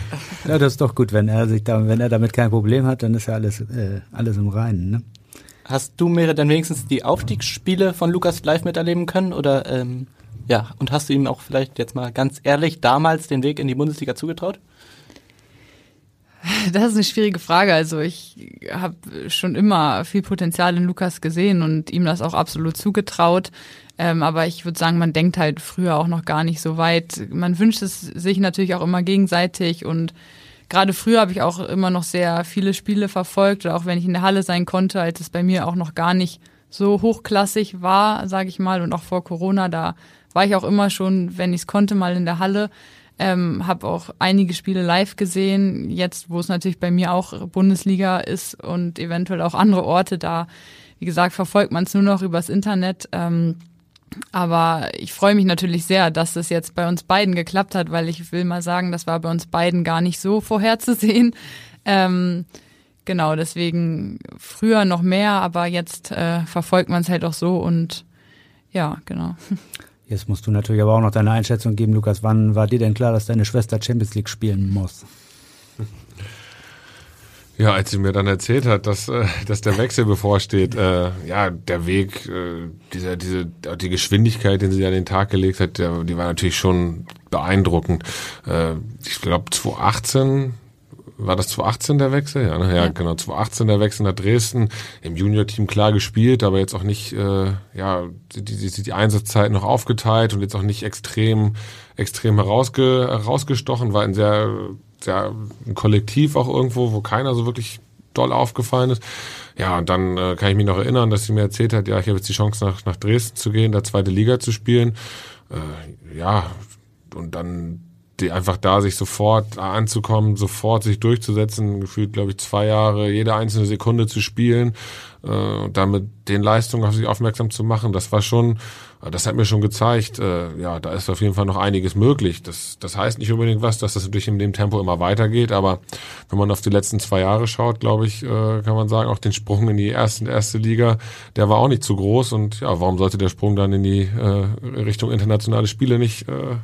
Ja, das ist doch gut, wenn er sich da, wenn er damit kein Problem hat, dann ist ja alles, äh, alles im Reinen, ne? Hast du, Mire, dann wenigstens die Aufstiegsspiele von Lukas live miterleben können? Oder ähm, ja, und hast du ihm auch vielleicht jetzt mal ganz ehrlich damals den Weg in die Bundesliga zugetraut? Das ist eine schwierige Frage. Also ich habe schon immer viel Potenzial in Lukas gesehen und ihm das auch absolut zugetraut. Ähm, aber ich würde sagen, man denkt halt früher auch noch gar nicht so weit. Man wünscht es sich natürlich auch immer gegenseitig und gerade früher habe ich auch immer noch sehr viele Spiele verfolgt auch wenn ich in der Halle sein konnte, als es bei mir auch noch gar nicht so hochklassig war, sage ich mal, und auch vor Corona, da war ich auch immer schon, wenn ich es konnte, mal in der Halle. Ähm, habe auch einige Spiele live gesehen. Jetzt, wo es natürlich bei mir auch Bundesliga ist und eventuell auch andere Orte, da, wie gesagt, verfolgt man es nur noch übers Internet. Ähm, aber ich freue mich natürlich sehr, dass es jetzt bei uns beiden geklappt hat, weil ich will mal sagen, das war bei uns beiden gar nicht so vorherzusehen. Ähm, genau, deswegen früher noch mehr, aber jetzt äh, verfolgt man es halt auch so und ja, genau. Jetzt musst du natürlich aber auch noch deine Einschätzung geben, Lukas. Wann war dir denn klar, dass deine Schwester Champions League spielen muss? Ja, als sie mir dann erzählt hat, dass, äh, dass der Wechsel bevorsteht, äh, ja, der Weg, äh, dieser, diese, die Geschwindigkeit, den sie an den Tag gelegt hat, der, die war natürlich schon beeindruckend. Äh, ich glaube 2018 war das 2018 der Wechsel? Ja, ne? ja, ja, genau, 2018 der Wechsel nach Dresden. Im Junior-Team klar gespielt, aber jetzt auch nicht, äh, ja, die, die, die Einsatzzeit noch aufgeteilt und jetzt auch nicht extrem, extrem herausge, herausgestochen, war ein sehr ja, ein Kollektiv auch irgendwo, wo keiner so wirklich doll aufgefallen ist. Ja, und dann äh, kann ich mich noch erinnern, dass sie mir erzählt hat, ja, ich habe jetzt die Chance nach, nach Dresden zu gehen, da zweite Liga zu spielen. Äh, ja, und dann die einfach da sich sofort anzukommen, sofort sich durchzusetzen, gefühlt, glaube ich, zwei Jahre, jede einzelne Sekunde zu spielen äh, und damit den Leistungen auf sich aufmerksam zu machen, das war schon das hat mir schon gezeigt, äh, ja, da ist auf jeden Fall noch einiges möglich. Das, das heißt nicht unbedingt was, dass das natürlich in dem Tempo immer weitergeht, aber wenn man auf die letzten zwei Jahre schaut, glaube ich, äh, kann man sagen, auch den Sprung in die erste, erste Liga, der war auch nicht zu groß und ja, warum sollte der Sprung dann in die äh, Richtung internationale Spiele nicht, äh,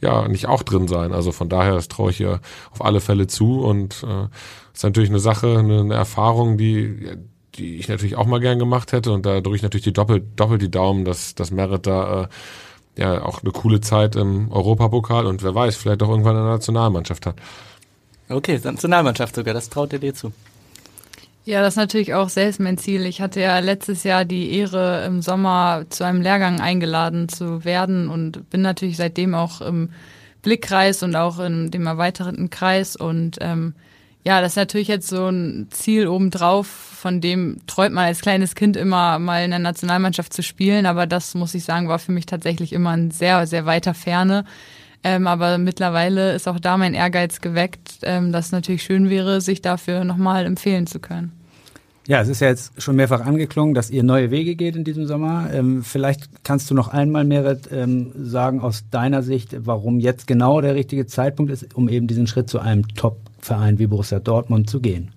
ja, nicht auch drin sein? Also von daher, das traue ich hier auf alle Fälle zu und äh, ist natürlich eine Sache, eine, eine Erfahrung, die die ich natürlich auch mal gern gemacht hätte und da drücke ich natürlich die doppelt, doppelt die Daumen, dass, dass Merit da äh, ja auch eine coole Zeit im Europapokal und wer weiß, vielleicht auch irgendwann eine Nationalmannschaft hat. Okay, Nationalmannschaft sogar, das traut ihr dir zu. Ja, das ist natürlich auch selbst mein Ziel. Ich hatte ja letztes Jahr die Ehre, im Sommer zu einem Lehrgang eingeladen zu werden und bin natürlich seitdem auch im Blickkreis und auch in dem erweiterten Kreis und ähm, Ja, das ist natürlich jetzt so ein Ziel obendrauf, von dem träumt man als kleines Kind immer mal in der Nationalmannschaft zu spielen, aber das muss ich sagen, war für mich tatsächlich immer ein sehr, sehr weiter Ferne. Ähm, aber mittlerweile ist auch da mein Ehrgeiz geweckt, ähm, dass es natürlich schön wäre, sich dafür nochmal empfehlen zu können. Ja, es ist ja jetzt schon mehrfach angeklungen, dass ihr neue Wege geht in diesem Sommer. Ähm, vielleicht kannst du noch einmal, Merit, ähm, sagen aus deiner Sicht, warum jetzt genau der richtige Zeitpunkt ist, um eben diesen Schritt zu einem Top-Verein wie Borussia Dortmund zu gehen.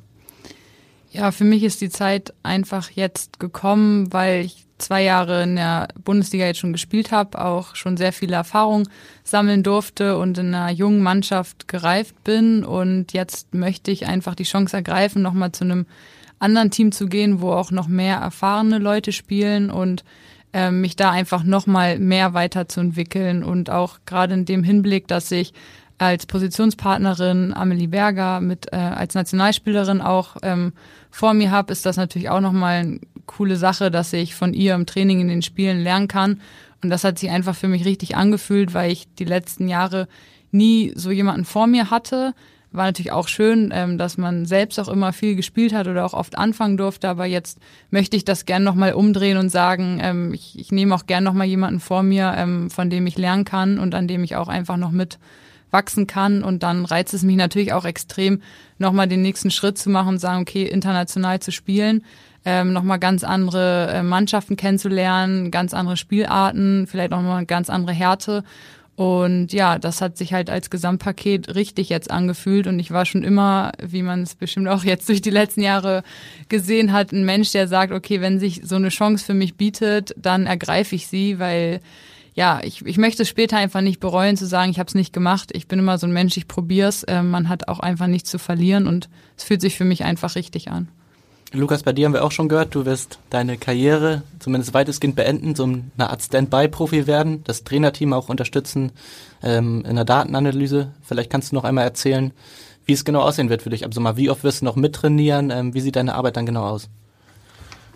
Ja, für mich ist die Zeit einfach jetzt gekommen, weil ich zwei Jahre in der Bundesliga jetzt schon gespielt habe, auch schon sehr viele Erfahrungen sammeln durfte und in einer jungen Mannschaft gereift bin. Und jetzt möchte ich einfach die Chance ergreifen, nochmal zu einem anderen Team zu gehen, wo auch noch mehr erfahrene Leute spielen und äh, mich da einfach nochmal mehr weiterzuentwickeln und auch gerade in dem Hinblick, dass ich als Positionspartnerin Amelie Berger mit äh, als Nationalspielerin auch ähm, vor mir habe, ist das natürlich auch nochmal eine coole Sache, dass ich von ihr im Training in den Spielen lernen kann. Und das hat sich einfach für mich richtig angefühlt, weil ich die letzten Jahre nie so jemanden vor mir hatte. War natürlich auch schön, ähm, dass man selbst auch immer viel gespielt hat oder auch oft anfangen durfte. Aber jetzt möchte ich das gern nochmal umdrehen und sagen, ähm, ich, ich nehme auch gern nochmal jemanden vor mir, ähm, von dem ich lernen kann und an dem ich auch einfach noch mit wachsen kann. Und dann reizt es mich natürlich auch extrem, nochmal den nächsten Schritt zu machen und sagen, okay, international zu spielen, ähm, nochmal ganz andere äh, Mannschaften kennenzulernen, ganz andere Spielarten, vielleicht nochmal ganz andere Härte. Und ja, das hat sich halt als Gesamtpaket richtig jetzt angefühlt. Und ich war schon immer, wie man es bestimmt auch jetzt durch die letzten Jahre gesehen hat, ein Mensch, der sagt, okay, wenn sich so eine Chance für mich bietet, dann ergreife ich sie, weil ja, ich, ich möchte es später einfach nicht bereuen zu sagen, ich habe es nicht gemacht. Ich bin immer so ein Mensch, ich probier's. Äh, man hat auch einfach nichts zu verlieren und es fühlt sich für mich einfach richtig an. Lukas, bei dir haben wir auch schon gehört, du wirst deine Karriere zumindest weitestgehend beenden, so eine Art Standby-Profi werden, das Trainerteam auch unterstützen ähm, in der Datenanalyse. Vielleicht kannst du noch einmal erzählen, wie es genau aussehen wird für dich. Also mal, wie oft wirst du noch mittrainieren? Ähm, wie sieht deine Arbeit dann genau aus?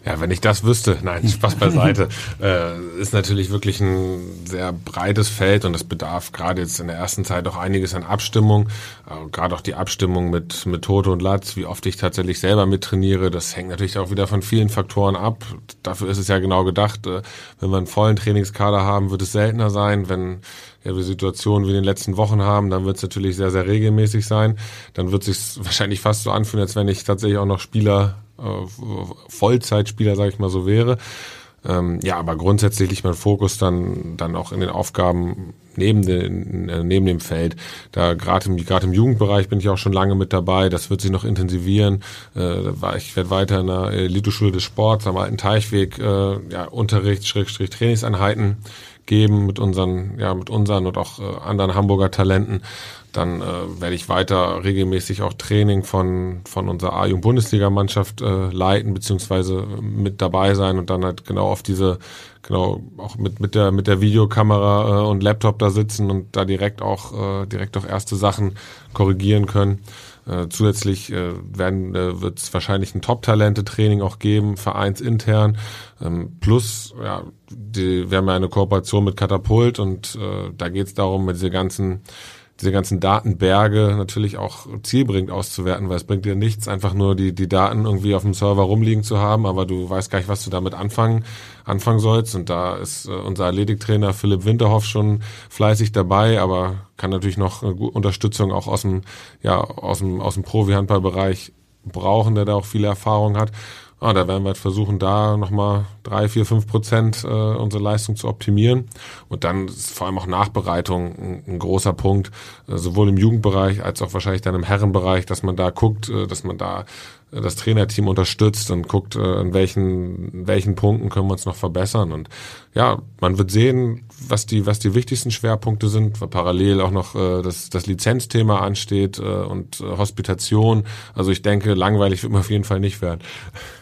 Ja, wenn ich das wüsste, nein, Spaß beiseite, äh, ist natürlich wirklich ein sehr breites Feld und es bedarf gerade jetzt in der ersten Zeit auch einiges an Abstimmung, äh, gerade auch die Abstimmung mit, mit Toto und Latz, wie oft ich tatsächlich selber mittrainiere, das hängt natürlich auch wieder von vielen Faktoren ab. Dafür ist es ja genau gedacht, äh, wenn wir einen vollen Trainingskader haben, wird es seltener sein, wenn ja, wir Situationen wie in den letzten Wochen haben, dann wird es natürlich sehr, sehr regelmäßig sein. Dann wird es sich wahrscheinlich fast so anfühlen, als wenn ich tatsächlich auch noch Spieler Vollzeitspieler, sage ich mal so wäre. Ähm, ja, aber grundsätzlich liegt mein Fokus dann dann auch in den Aufgaben neben den äh, neben dem Feld. Da gerade im gerade im Jugendbereich bin ich auch schon lange mit dabei. Das wird sich noch intensivieren. Äh, ich werde weiter in der Eliteschule des Sports am alten Teichweg äh, ja, Unterricht Schrägstrich Trainingseinheiten geben mit unseren ja mit unseren und auch äh, anderen Hamburger Talenten dann äh, werde ich weiter regelmäßig auch Training von, von unserer A-Jugend-Bundesliga-Mannschaft äh, leiten, beziehungsweise mit dabei sein und dann halt genau auf diese, genau auch mit, mit der, mit der Videokamera äh, und Laptop da sitzen und da direkt auch, äh, direkt auch erste Sachen korrigieren können. Äh, zusätzlich äh, werden äh, wird es wahrscheinlich ein Top-Talente-Training auch geben, vereinsintern. Ähm, plus, ja, die, wir haben ja eine Kooperation mit Katapult und äh, da geht es darum, mit diese ganzen diese ganzen Datenberge natürlich auch zielbringend auszuwerten, weil es bringt dir nichts, einfach nur die, die Daten irgendwie auf dem Server rumliegen zu haben, aber du weißt gar nicht, was du damit anfangen, anfangen sollst. Und da ist äh, unser Athletiktrainer Philipp Winterhoff schon fleißig dabei, aber kann natürlich noch Unterstützung auch aus dem, ja, aus dem, aus dem Profi-Handballbereich brauchen, der da auch viele Erfahrung hat. Ah, da werden wir halt versuchen, da nochmal drei, vier, fünf Prozent äh, unsere Leistung zu optimieren. Und dann ist vor allem auch Nachbereitung ein, ein großer Punkt, äh, sowohl im Jugendbereich als auch wahrscheinlich dann im Herrenbereich, dass man da guckt, äh, dass man da das Trainerteam unterstützt und guckt, äh, in welchen, in welchen Punkten können wir uns noch verbessern. Und ja, man wird sehen, was die, was die wichtigsten Schwerpunkte sind, weil parallel auch noch äh, das, das Lizenzthema ansteht äh, und äh, Hospitation. Also ich denke, langweilig wird man auf jeden Fall nicht werden.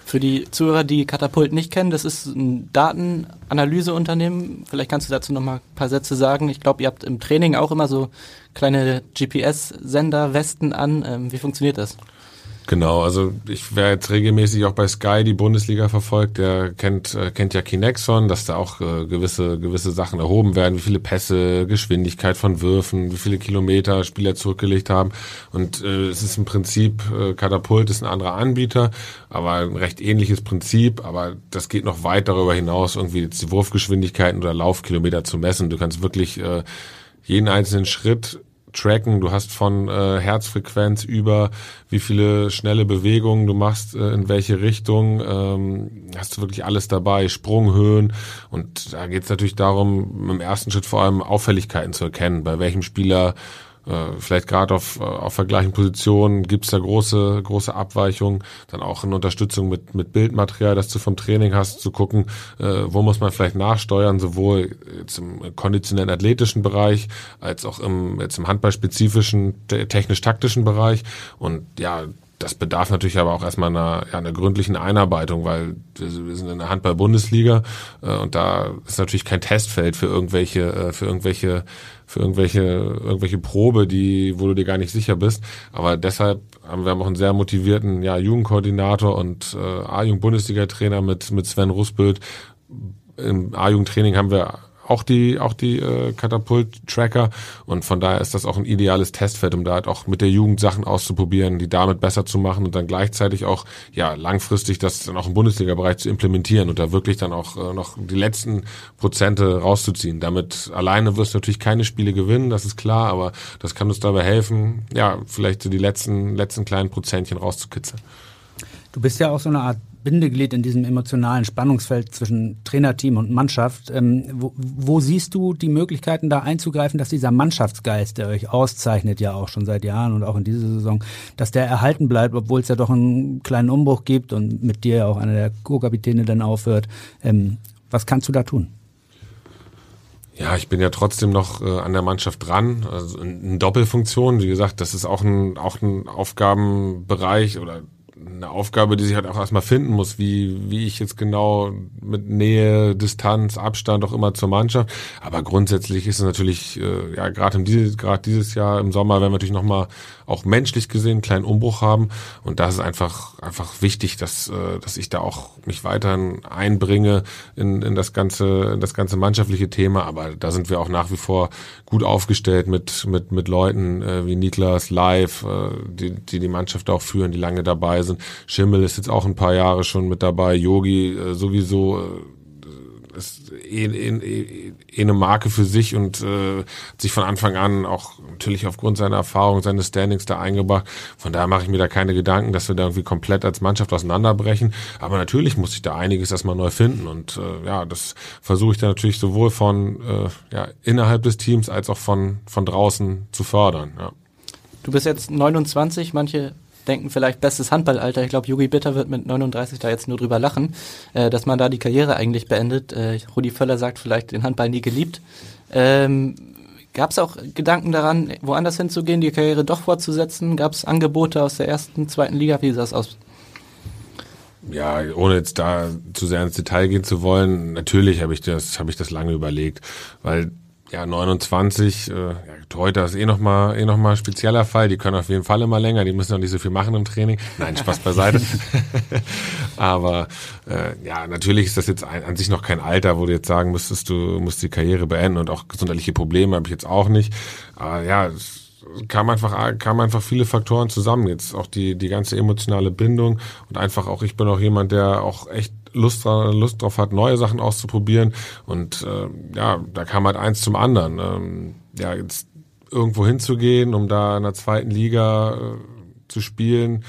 Für die Zuhörer, die Katapult nicht kennen, das ist ein Datenanalyseunternehmen. Vielleicht kannst du dazu noch mal ein paar Sätze sagen. Ich glaube, ihr habt im Training auch immer so kleine GPS-Sender, Westen an. Ähm, wie funktioniert das? Genau, also ich wäre jetzt regelmäßig auch bei Sky die Bundesliga verfolgt, der kennt äh, kennt ja Kinexon, dass da auch äh, gewisse gewisse Sachen erhoben werden, wie viele Pässe, Geschwindigkeit von Würfen, wie viele Kilometer Spieler zurückgelegt haben. Und äh, es ist im Prinzip äh, Katapult ist ein anderer Anbieter, aber ein recht ähnliches Prinzip, aber das geht noch weit darüber hinaus, irgendwie jetzt die Wurfgeschwindigkeiten oder Laufkilometer zu messen. Du kannst wirklich äh, jeden einzelnen Schritt tracken. Du hast von äh, Herzfrequenz über wie viele schnelle Bewegungen du machst, äh, in welche Richtung. Ähm, hast du wirklich alles dabei, Sprunghöhen. Und da geht es natürlich darum, im ersten Schritt vor allem Auffälligkeiten zu erkennen. Bei welchem Spieler äh, vielleicht gerade auf, äh, auf vergleichen Positionen gibt es da große, große Abweichungen. Dann auch in Unterstützung mit, mit Bildmaterial, das du vom Training hast, zu gucken, äh, wo muss man vielleicht nachsteuern, sowohl jetzt im konditionellen athletischen Bereich als auch im, jetzt im handballspezifischen, technisch-taktischen Bereich. Und ja, das bedarf natürlich aber auch erstmal einer, ja, einer gründlichen Einarbeitung, weil wir sind in der Handball-Bundesliga äh, und da ist natürlich kein Testfeld für irgendwelche, äh, für irgendwelche, für irgendwelche, irgendwelche Probe, die, wo du dir gar nicht sicher bist. Aber deshalb haben wir auch einen sehr motivierten ja, Jugendkoordinator und äh, A-Jugend-Bundesliga-Trainer mit, mit Sven Rusbild. Im A-Jugendtraining haben wir auch die auch die äh, Katapult-Tracker und von daher ist das auch ein ideales Testfeld, um da halt auch mit der Jugend Sachen auszuprobieren, die damit besser zu machen und dann gleichzeitig auch ja langfristig das dann auch im Bundesliga-Bereich zu implementieren und da wirklich dann auch äh, noch die letzten Prozente rauszuziehen. Damit alleine wirst du natürlich keine Spiele gewinnen, das ist klar, aber das kann uns dabei helfen, ja vielleicht so die letzten letzten kleinen Prozentchen rauszukitzeln. Du bist ja auch so eine Art Bindeglied in diesem emotionalen Spannungsfeld zwischen Trainerteam und Mannschaft. Ähm, wo, wo, siehst du die Möglichkeiten, da einzugreifen, dass dieser Mannschaftsgeist, der euch auszeichnet, ja auch schon seit Jahren und auch in dieser Saison, dass der erhalten bleibt, obwohl es ja doch einen kleinen Umbruch gibt und mit dir auch einer der Co-Kapitäne dann aufhört. Ähm, was kannst du da tun? Ja, ich bin ja trotzdem noch äh, an der Mannschaft dran. Also in, Doppelfunktion, wie gesagt, das ist auch ein, auch ein Aufgabenbereich oder eine Aufgabe, die sich halt auch erstmal finden muss, wie, wie ich jetzt genau mit Nähe, Distanz, Abstand auch immer zur Mannschaft. Aber grundsätzlich ist es natürlich, äh, ja, gerade dieses, gerade dieses Jahr im Sommer werden wir natürlich nochmal auch menschlich gesehen einen kleinen Umbruch haben. Und das ist einfach, einfach wichtig, dass, äh, dass ich da auch mich weiterhin einbringe in, in das ganze, in das ganze mannschaftliche Thema. Aber da sind wir auch nach wie vor gut aufgestellt mit, mit, mit Leuten äh, wie Niklas Live, äh, die, die die Mannschaft auch führen, die lange dabei sind. Schimmel ist jetzt auch ein paar Jahre schon mit dabei. Yogi äh, sowieso äh, ist eh, eh, eh, eh eine Marke für sich und äh, hat sich von Anfang an auch natürlich aufgrund seiner Erfahrung, seines Standings da eingebracht. Von daher mache ich mir da keine Gedanken, dass wir da irgendwie komplett als Mannschaft auseinanderbrechen. Aber natürlich muss ich da einiges erstmal neu finden und äh, ja, das versuche ich dann natürlich sowohl von äh, ja, innerhalb des Teams als auch von, von draußen zu fördern. Ja. Du bist jetzt 29, manche denken vielleicht bestes Handballalter. Ich glaube, Yogi Bitter wird mit 39 da jetzt nur drüber lachen, äh, dass man da die Karriere eigentlich beendet. Äh, Rudi Völler sagt vielleicht den Handball nie geliebt. Ähm, Gab es auch Gedanken daran, woanders hinzugehen, die Karriere doch fortzusetzen? Gab es Angebote aus der ersten, zweiten Liga? Wie sah das aus? Ja, ohne jetzt da zu sehr ins Detail gehen zu wollen, natürlich habe ich das, habe ich das lange überlegt, weil ja, 29, äh, ja, Torhüter ist eh nochmal eh noch mal spezieller Fall. Die können auf jeden Fall immer länger, die müssen auch nicht so viel machen im Training. Nein, Spaß beiseite. Aber äh, ja, natürlich ist das jetzt ein, an sich noch kein Alter, wo du jetzt sagen müsstest, du musst die Karriere beenden und auch gesundheitliche Probleme habe ich jetzt auch nicht. Aber ja, es kam einfach, kam einfach viele Faktoren zusammen. Jetzt auch die, die ganze emotionale Bindung und einfach auch, ich bin auch jemand, der auch echt Lust, Lust drauf hat, neue Sachen auszuprobieren. Und äh, ja, da kam halt eins zum anderen. Ähm, ja, jetzt irgendwo hinzugehen, um da in der zweiten Liga äh, zu spielen,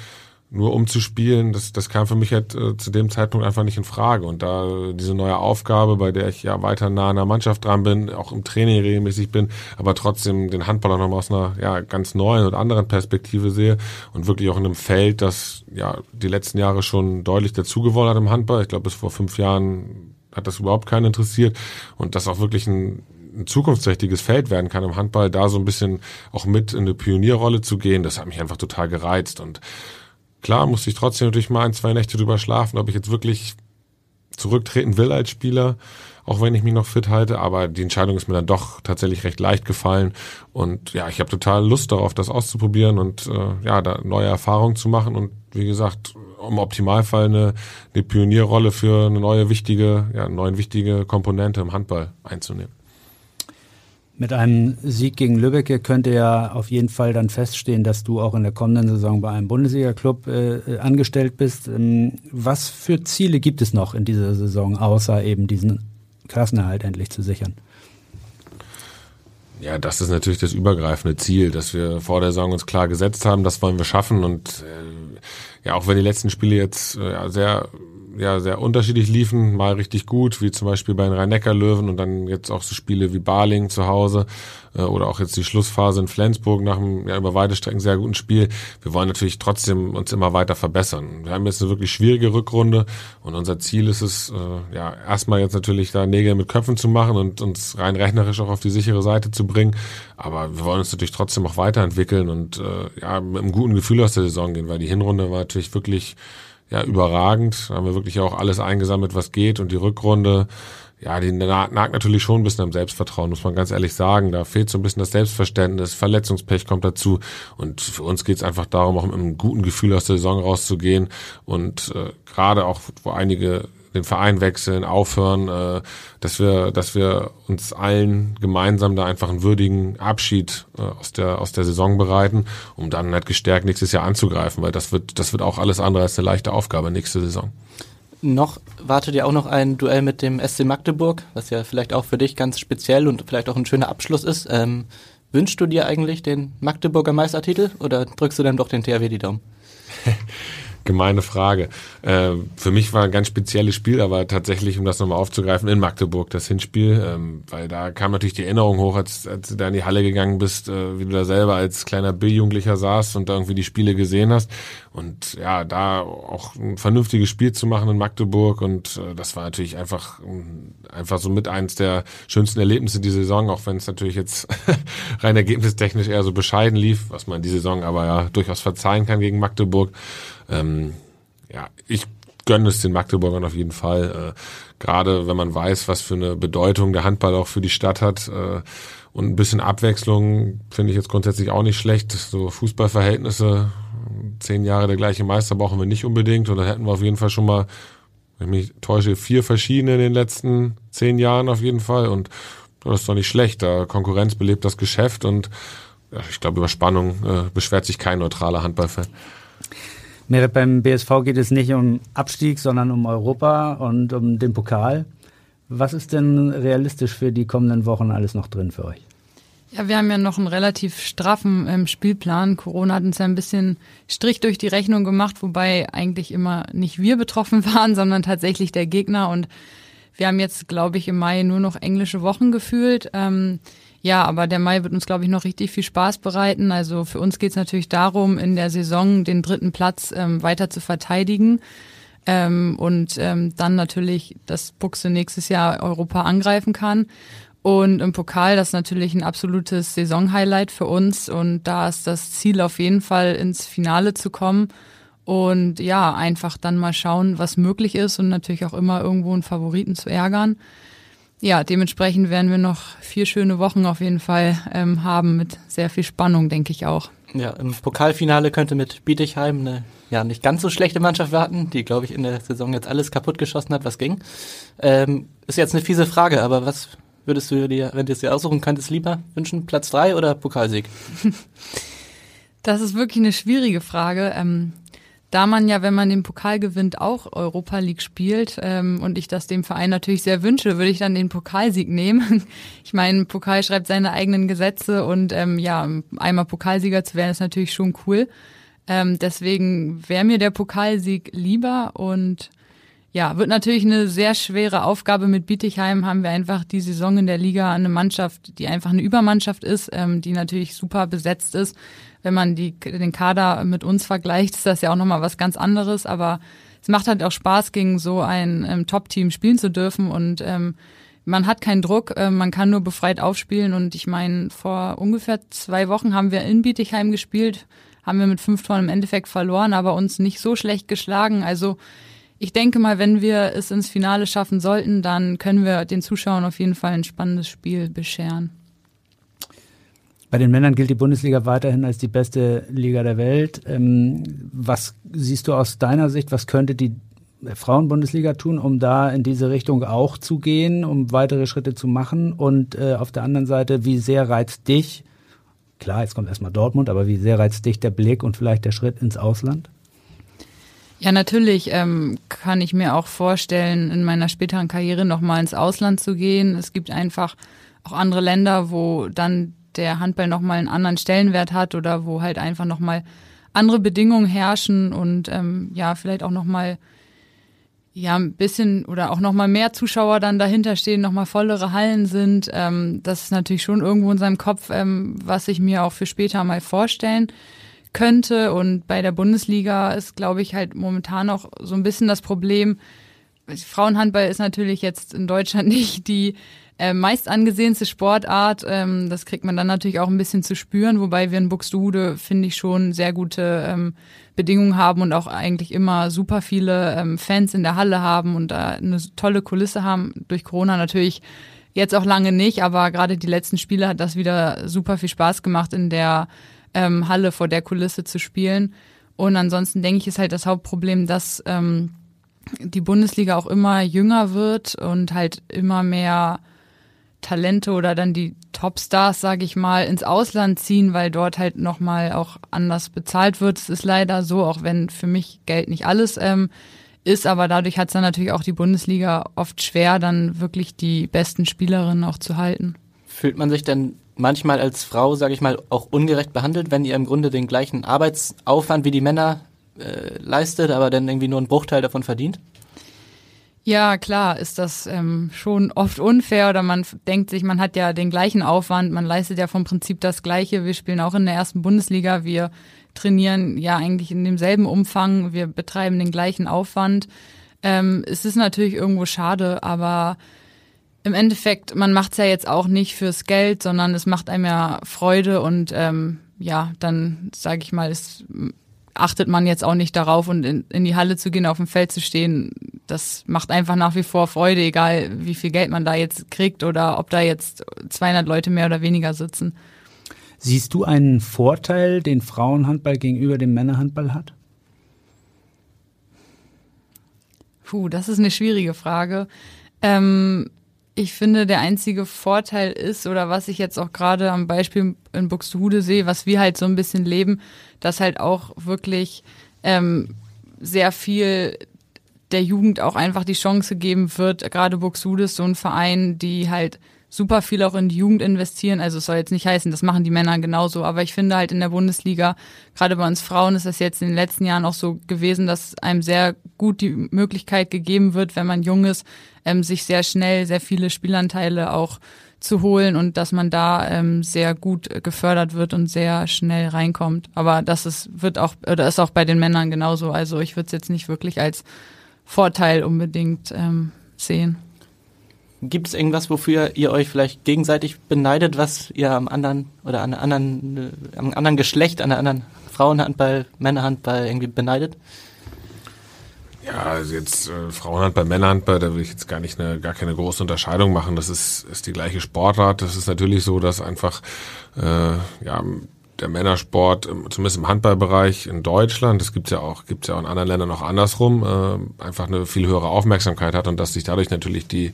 nur um zu spielen, das, das kam für mich halt äh, zu dem Zeitpunkt einfach nicht in Frage. Und da diese neue Aufgabe, bei der ich ja weiter nah an der Mannschaft dran bin, auch im Training regelmäßig bin, aber trotzdem den Handball auch nochmal aus einer ja, ganz neuen und anderen Perspektive sehe und wirklich auch in einem Feld, das ja die letzten Jahre schon deutlich dazugewonnen hat im Handball. Ich glaube, bis vor fünf Jahren hat das überhaupt keinen interessiert und das auch wirklich ein ein zukunftsträchtiges Feld werden kann im Handball, da so ein bisschen auch mit in eine Pionierrolle zu gehen, das hat mich einfach total gereizt und Klar musste ich trotzdem natürlich mal ein, zwei Nächte drüber schlafen, ob ich jetzt wirklich zurücktreten will als Spieler. auch wenn ich mich noch fit halte. Aber die Entscheidung ist mir dann doch tatsächlich recht leicht gefallen. Und ja, ich habe total Lust darauf, das auszuprobieren und äh, ja, da neue Erfahrungen zu machen. Und wie gesagt, im Optimalfall eine, eine Pionierrolle für eine neue wichtige, ja, neue wichtige Komponente im Handball einzunehmen. Mit einem Sieg gegen Lübeck könnte ja auf jeden Fall dann feststehen, dass du auch in der kommenden Saison bei einem Bundesliga-Club äh, angestellt bist. Ähm, was für Ziele gibt es noch in dieser Saison, außer eben diesen Klassenerhalt endlich zu sichern? Ja, das ist natürlich das übergreifende Ziel, dass wir vor der Saison uns klar gesetzt haben, das wollen wir schaffen und äh, ja, auch wenn die letzten Spiele jetzt äh, sehr ja sehr unterschiedlich liefen, mal richtig gut, wie zum Beispiel bei den Rhein-Neckar-Löwen und dann jetzt auch so Spiele wie Baling zu Hause äh, oder auch jetzt die Schlussphase in Flensburg nach einem ja, über weite Strecken sehr guten Spiel. Wir wollen natürlich trotzdem uns immer weiter verbessern. Wir haben jetzt eine wirklich schwierige Rückrunde und unser Ziel ist es, äh, ja, erstmal jetzt natürlich da Nägel mit Köpfen zu machen und uns rein rechnerisch auch auf die sichere Seite zu bringen. Aber wir wollen uns natürlich trotzdem auch weiterentwickeln und äh, ja, mit einem guten Gefühl aus der Saison gehen, weil die Hinrunde war natürlich wirklich ja überragend. Da haben wir wirklich auch alles eingesammelt, was geht und die Rückrunde, ja, die nagt natürlich schon ein bisschen am Selbstvertrauen, muss man ganz ehrlich sagen. Da fehlt so ein bisschen das Selbstverständnis, Verletzungspech kommt dazu und für uns geht es einfach darum, auch mit einem guten Gefühl aus der Saison rauszugehen und äh, gerade auch, wo einige den Verein wechseln, aufhören, äh, dass wir, dass wir uns allen gemeinsam da einfach einen würdigen Abschied äh, aus der aus der Saison bereiten, um dann halt gestärkt nächstes Jahr anzugreifen, weil das wird das wird auch alles andere als eine leichte Aufgabe nächste Saison. Noch wartet ja auch noch ein Duell mit dem SC Magdeburg, was ja vielleicht auch für dich ganz speziell und vielleicht auch ein schöner Abschluss ist. Ähm, wünschst du dir eigentlich den Magdeburger Meistertitel oder drückst du dann doch den THW die Daumen? gemeine Frage. Äh, für mich war ein ganz spezielles Spiel, aber tatsächlich, um das nochmal aufzugreifen, in Magdeburg das Hinspiel, ähm, weil da kam natürlich die Erinnerung hoch, als, als du da in die Halle gegangen bist, äh, wie du da selber als kleiner Bill-Jugendlicher saßt und da irgendwie die Spiele gesehen hast. Und ja, da auch ein vernünftiges Spiel zu machen in Magdeburg und äh, das war natürlich einfach, einfach so mit eins der schönsten Erlebnisse die Saison, auch wenn es natürlich jetzt rein ergebnistechnisch eher so bescheiden lief, was man die Saison aber ja durchaus verzeihen kann gegen Magdeburg. Ähm, ja, ich gönne es den Magdeburgern auf jeden Fall. Äh, Gerade wenn man weiß, was für eine Bedeutung der Handball auch für die Stadt hat. Äh, und ein bisschen Abwechslung finde ich jetzt grundsätzlich auch nicht schlecht. So Fußballverhältnisse, zehn Jahre der gleiche Meister brauchen wir nicht unbedingt. Und dann hätten wir auf jeden Fall schon mal, wenn ich mich täusche, vier verschiedene in den letzten zehn Jahren auf jeden Fall. Und das ist doch nicht schlecht. Da Konkurrenz belebt das Geschäft und ja, ich glaube, über Spannung äh, beschwert sich kein neutraler Handballfan. Merit, beim BSV geht es nicht um Abstieg, sondern um Europa und um den Pokal. Was ist denn realistisch für die kommenden Wochen alles noch drin für euch? Ja, wir haben ja noch einen relativ straffen ähm, Spielplan. Corona hat uns ja ein bisschen Strich durch die Rechnung gemacht, wobei eigentlich immer nicht wir betroffen waren, sondern tatsächlich der Gegner. Und wir haben jetzt, glaube ich, im Mai nur noch englische Wochen gefühlt. Ähm, ja, aber der Mai wird uns, glaube ich, noch richtig viel Spaß bereiten. Also für uns geht es natürlich darum, in der Saison den dritten Platz ähm, weiter zu verteidigen. Ähm, und ähm, dann natürlich, dass Buchse nächstes Jahr Europa angreifen kann. Und im Pokal, das ist natürlich ein absolutes Saisonhighlight für uns. Und da ist das Ziel auf jeden Fall ins Finale zu kommen. Und ja, einfach dann mal schauen, was möglich ist und natürlich auch immer irgendwo einen Favoriten zu ärgern ja, dementsprechend werden wir noch vier schöne Wochen auf jeden Fall ähm, haben mit sehr viel Spannung, denke ich auch. Ja, im Pokalfinale könnte mit Bietigheim eine ja nicht ganz so schlechte Mannschaft warten, die, glaube ich, in der Saison jetzt alles kaputt geschossen hat, was ging. Ähm, ist jetzt eine fiese Frage, aber was würdest du dir, wenn du es dir aussuchen könntest, lieber wünschen? Platz drei oder Pokalsieg? Das ist wirklich eine schwierige Frage. Ähm, da man ja, wenn man den Pokal gewinnt, auch Europa League spielt ähm, und ich das dem Verein natürlich sehr wünsche, würde ich dann den Pokalsieg nehmen. Ich meine, Pokal schreibt seine eigenen Gesetze und ähm, ja, einmal Pokalsieger zu werden, ist natürlich schon cool. Ähm, deswegen wäre mir der Pokalsieg lieber und ja, wird natürlich eine sehr schwere Aufgabe. Mit Bietigheim haben wir einfach die Saison in der Liga eine Mannschaft, die einfach eine Übermannschaft ist, ähm, die natürlich super besetzt ist wenn man die, den Kader mit uns vergleicht, ist das ja auch nochmal was ganz anderes. Aber es macht halt auch Spaß, gegen so ein ähm, Top-Team spielen zu dürfen und ähm, man hat keinen Druck, äh, man kann nur befreit aufspielen. Und ich meine, vor ungefähr zwei Wochen haben wir in Bietigheim gespielt, haben wir mit fünf Toren im Endeffekt verloren, aber uns nicht so schlecht geschlagen. Also ich denke mal, wenn wir es ins Finale schaffen sollten, dann können wir den Zuschauern auf jeden Fall ein spannendes Spiel bescheren. Bei den Männern gilt die Bundesliga weiterhin als die beste Liga der Welt. Ähm, was siehst du aus deiner Sicht, was könnte die Frauenbundesliga tun, um da in diese Richtung auch zu gehen, um weitere Schritte zu machen? Und äh, auf der anderen Seite, wie sehr reizt dich, klar, jetzt kommt erstmal Dortmund, aber wie sehr reizt dich der Blick und vielleicht der Schritt ins Ausland? Ja, natürlich ähm, kann ich mir auch vorstellen, in meiner späteren Karriere nochmal ins Ausland zu gehen. Es gibt einfach auch andere Länder, wo dann der Handball nochmal einen anderen Stellenwert hat oder wo halt einfach nochmal andere Bedingungen herrschen und ähm, ja, vielleicht auch nochmal ja, ein bisschen oder auch nochmal mehr Zuschauer dann dahinter stehen, nochmal vollere Hallen sind. Ähm, das ist natürlich schon irgendwo in seinem Kopf, ähm, was ich mir auch für später mal vorstellen könnte. Und bei der Bundesliga ist, glaube ich, halt momentan auch so ein bisschen das Problem. Frauenhandball ist natürlich jetzt in Deutschland nicht die äh, meist angesehenste Sportart. Ähm, das kriegt man dann natürlich auch ein bisschen zu spüren, wobei wir in Buxtehude, finde ich, schon sehr gute ähm, Bedingungen haben und auch eigentlich immer super viele ähm, Fans in der Halle haben und da eine tolle Kulisse haben. Durch Corona natürlich jetzt auch lange nicht, aber gerade die letzten Spiele hat das wieder super viel Spaß gemacht, in der ähm, Halle vor der Kulisse zu spielen. Und ansonsten denke ich, ist halt das Hauptproblem, dass ähm, die Bundesliga auch immer jünger wird und halt immer mehr Talente oder dann die Topstars, sage ich mal, ins Ausland ziehen, weil dort halt nochmal auch anders bezahlt wird. Es ist leider so, auch wenn für mich Geld nicht alles ähm, ist, aber dadurch hat es dann natürlich auch die Bundesliga oft schwer, dann wirklich die besten Spielerinnen auch zu halten. Fühlt man sich denn manchmal als Frau, sage ich mal, auch ungerecht behandelt, wenn ihr im Grunde den gleichen Arbeitsaufwand wie die Männer äh, leistet, aber dann irgendwie nur einen Bruchteil davon verdient? Ja, klar, ist das ähm, schon oft unfair oder man denkt sich, man hat ja den gleichen Aufwand, man leistet ja vom Prinzip das Gleiche. Wir spielen auch in der ersten Bundesliga, wir trainieren ja eigentlich in demselben Umfang, wir betreiben den gleichen Aufwand. Ähm, es ist natürlich irgendwo schade, aber im Endeffekt, man macht's ja jetzt auch nicht fürs Geld, sondern es macht einem ja Freude und ähm, ja, dann sage ich mal, ist achtet man jetzt auch nicht darauf und in, in, die Halle zu gehen, auf dem Feld zu stehen. Das macht einfach nach wie vor Freude, egal wie viel Geld man da jetzt kriegt oder ob da jetzt 200 Leute mehr oder weniger sitzen. Siehst du einen Vorteil, den Frauenhandball gegenüber dem Männerhandball hat? Puh, das ist eine schwierige Frage. Ähm, ich finde, der einzige Vorteil ist, oder was ich jetzt auch gerade am Beispiel in Buxtehude sehe, was wir halt so ein bisschen leben, dass halt auch wirklich ähm, sehr viel der Jugend auch einfach die Chance geben wird. Gerade Buxtehude ist so ein Verein, die halt super viel auch in die Jugend investieren. Also es soll jetzt nicht heißen, das machen die Männer genauso. Aber ich finde halt in der Bundesliga, gerade bei uns Frauen ist das jetzt in den letzten Jahren auch so gewesen, dass einem sehr gut die Möglichkeit gegeben wird, wenn man jung ist, ähm, sich sehr schnell sehr viele Spielanteile auch zu holen und dass man da ähm, sehr gut gefördert wird und sehr schnell reinkommt. Aber das ist, wird auch, oder ist auch bei den Männern genauso. Also ich würde es jetzt nicht wirklich als Vorteil unbedingt ähm, sehen. Gibt es irgendwas, wofür ihr euch vielleicht gegenseitig beneidet, was ihr am anderen oder an anderen, äh, am anderen Geschlecht, an der anderen Frauenhandball, Männerhandball irgendwie beneidet? Ja, also jetzt äh, Frauenhandball, Männerhandball, da will ich jetzt gar nicht eine, gar keine große Unterscheidung machen. Das ist, ist die gleiche Sportart. Das ist natürlich so, dass einfach äh, ja der Männersport, zumindest im Handballbereich in Deutschland, das gibt's ja auch, gibt's ja auch in anderen Ländern auch andersrum, äh, einfach eine viel höhere Aufmerksamkeit hat und dass sich dadurch natürlich die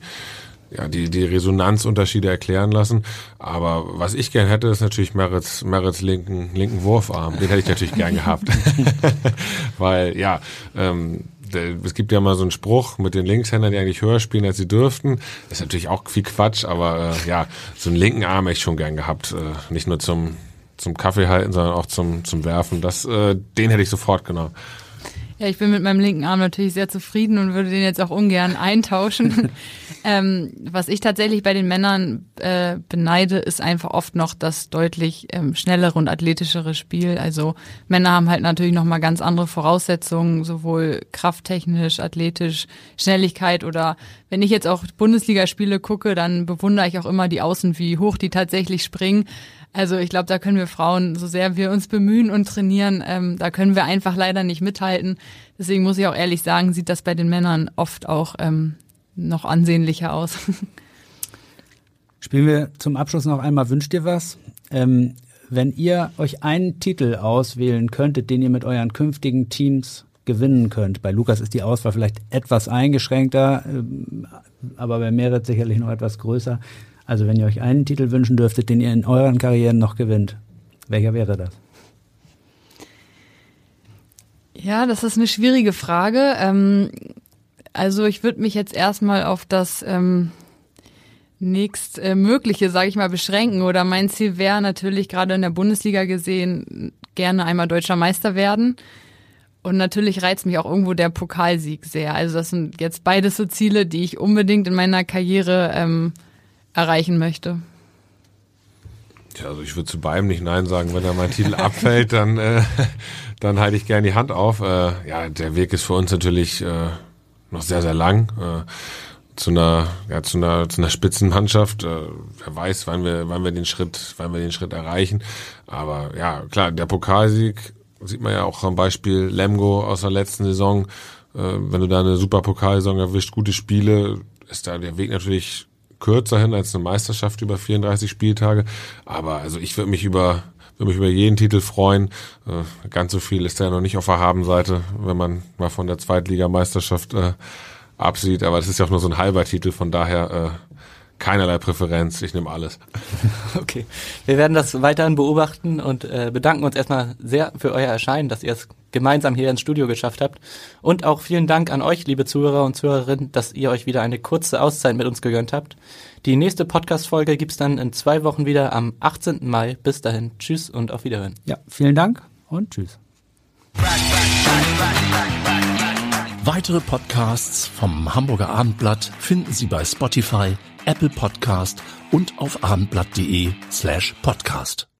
ja, die, die Resonanzunterschiede erklären lassen. Aber was ich gern hätte, ist natürlich Merits, Merits linken, linken Wurfarm. Den hätte ich natürlich gern gehabt. Weil, ja, ähm, es gibt ja mal so einen Spruch mit den Linkshändern, die eigentlich höher spielen, als sie dürften. Das ist natürlich auch viel Quatsch, aber äh, ja, so einen linken Arm hätte ich schon gern gehabt. Äh, nicht nur zum, zum Kaffee halten, sondern auch zum, zum Werfen. Das, äh, den hätte ich sofort genommen. Ja, ich bin mit meinem linken Arm natürlich sehr zufrieden und würde den jetzt auch ungern eintauschen. ähm, was ich tatsächlich bei den Männern äh, beneide, ist einfach oft noch das deutlich ähm, schnellere und athletischere Spiel. Also Männer haben halt natürlich noch mal ganz andere Voraussetzungen, sowohl krafttechnisch, athletisch, Schnelligkeit oder wenn ich jetzt auch Bundesligaspiele gucke, dann bewundere ich auch immer die Außen, wie hoch die tatsächlich springen. Also ich glaube, da können wir Frauen, so sehr wir uns bemühen und trainieren, ähm, da können wir einfach leider nicht mithalten. Deswegen muss ich auch ehrlich sagen, sieht das bei den Männern oft auch ähm, noch ansehnlicher aus. Spielen wir zum Abschluss noch einmal Wünscht dir was? Ähm, wenn ihr euch einen Titel auswählen könntet, den ihr mit euren künftigen Teams gewinnen könnt. Bei Lukas ist die Auswahl vielleicht etwas eingeschränkter, ähm, aber bei Merit sicherlich noch etwas größer. Also wenn ihr euch einen Titel wünschen dürftet, den ihr in euren Karrieren noch gewinnt, welcher wäre das? Ja, das ist eine schwierige Frage. Ähm, also ich würde mich jetzt erstmal auf das ähm, nächstmögliche, sage ich mal, beschränken. Oder mein Ziel wäre natürlich gerade in der Bundesliga gesehen, gerne einmal deutscher Meister werden. Und natürlich reizt mich auch irgendwo der Pokalsieg sehr. Also das sind jetzt beides so Ziele, die ich unbedingt in meiner Karriere ähm, erreichen möchte. Tja, also ich würde zu beidem nicht Nein sagen. Wenn da mein Titel abfällt, dann, äh, dann halte ich gerne die Hand auf. Äh, ja, der Weg ist für uns natürlich äh, noch sehr, sehr lang. Äh, zu einer, ja, zu einer, zu einer Spitzenmannschaft. Äh, wer weiß, wann wir, wann wir den Schritt, wann wir den Schritt erreichen. Aber ja, klar, der Pokalsieg sieht man ja auch am Beispiel Lemgo aus der letzten Saison. Äh, wenn du da eine super Pokalsaison erwischt, gute Spiele, ist da der Weg natürlich kürzer hin als eine Meisterschaft über 34 Spieltage. Aber also ich würde mich über würde mich über jeden Titel freuen. Äh, ganz so viel ist da ja noch nicht auf der Habenseite, wenn man mal von der Zweitligameisterschaft äh, absieht. Aber das ist ja auch nur so ein halber Titel, von daher äh, keinerlei Präferenz. Ich nehme alles. Okay, wir werden das weiterhin beobachten und äh, bedanken uns erstmal sehr für euer Erscheinen, dass ihr es gemeinsam hier ins Studio geschafft habt. Und auch vielen Dank an euch, liebe Zuhörer und Zuhörerinnen, dass ihr euch wieder eine kurze Auszeit mit uns gegönnt habt. Die nächste Podcast-Folge gibt's dann in zwei Wochen wieder am 18. Mai. Bis dahin, tschüss und auf Wiederhören. Ja, vielen Dank und tschüss. Weitere Podcasts vom Hamburger Abendblatt finden Sie bei Spotify, Apple Podcast und auf abendblatt.de slash podcast.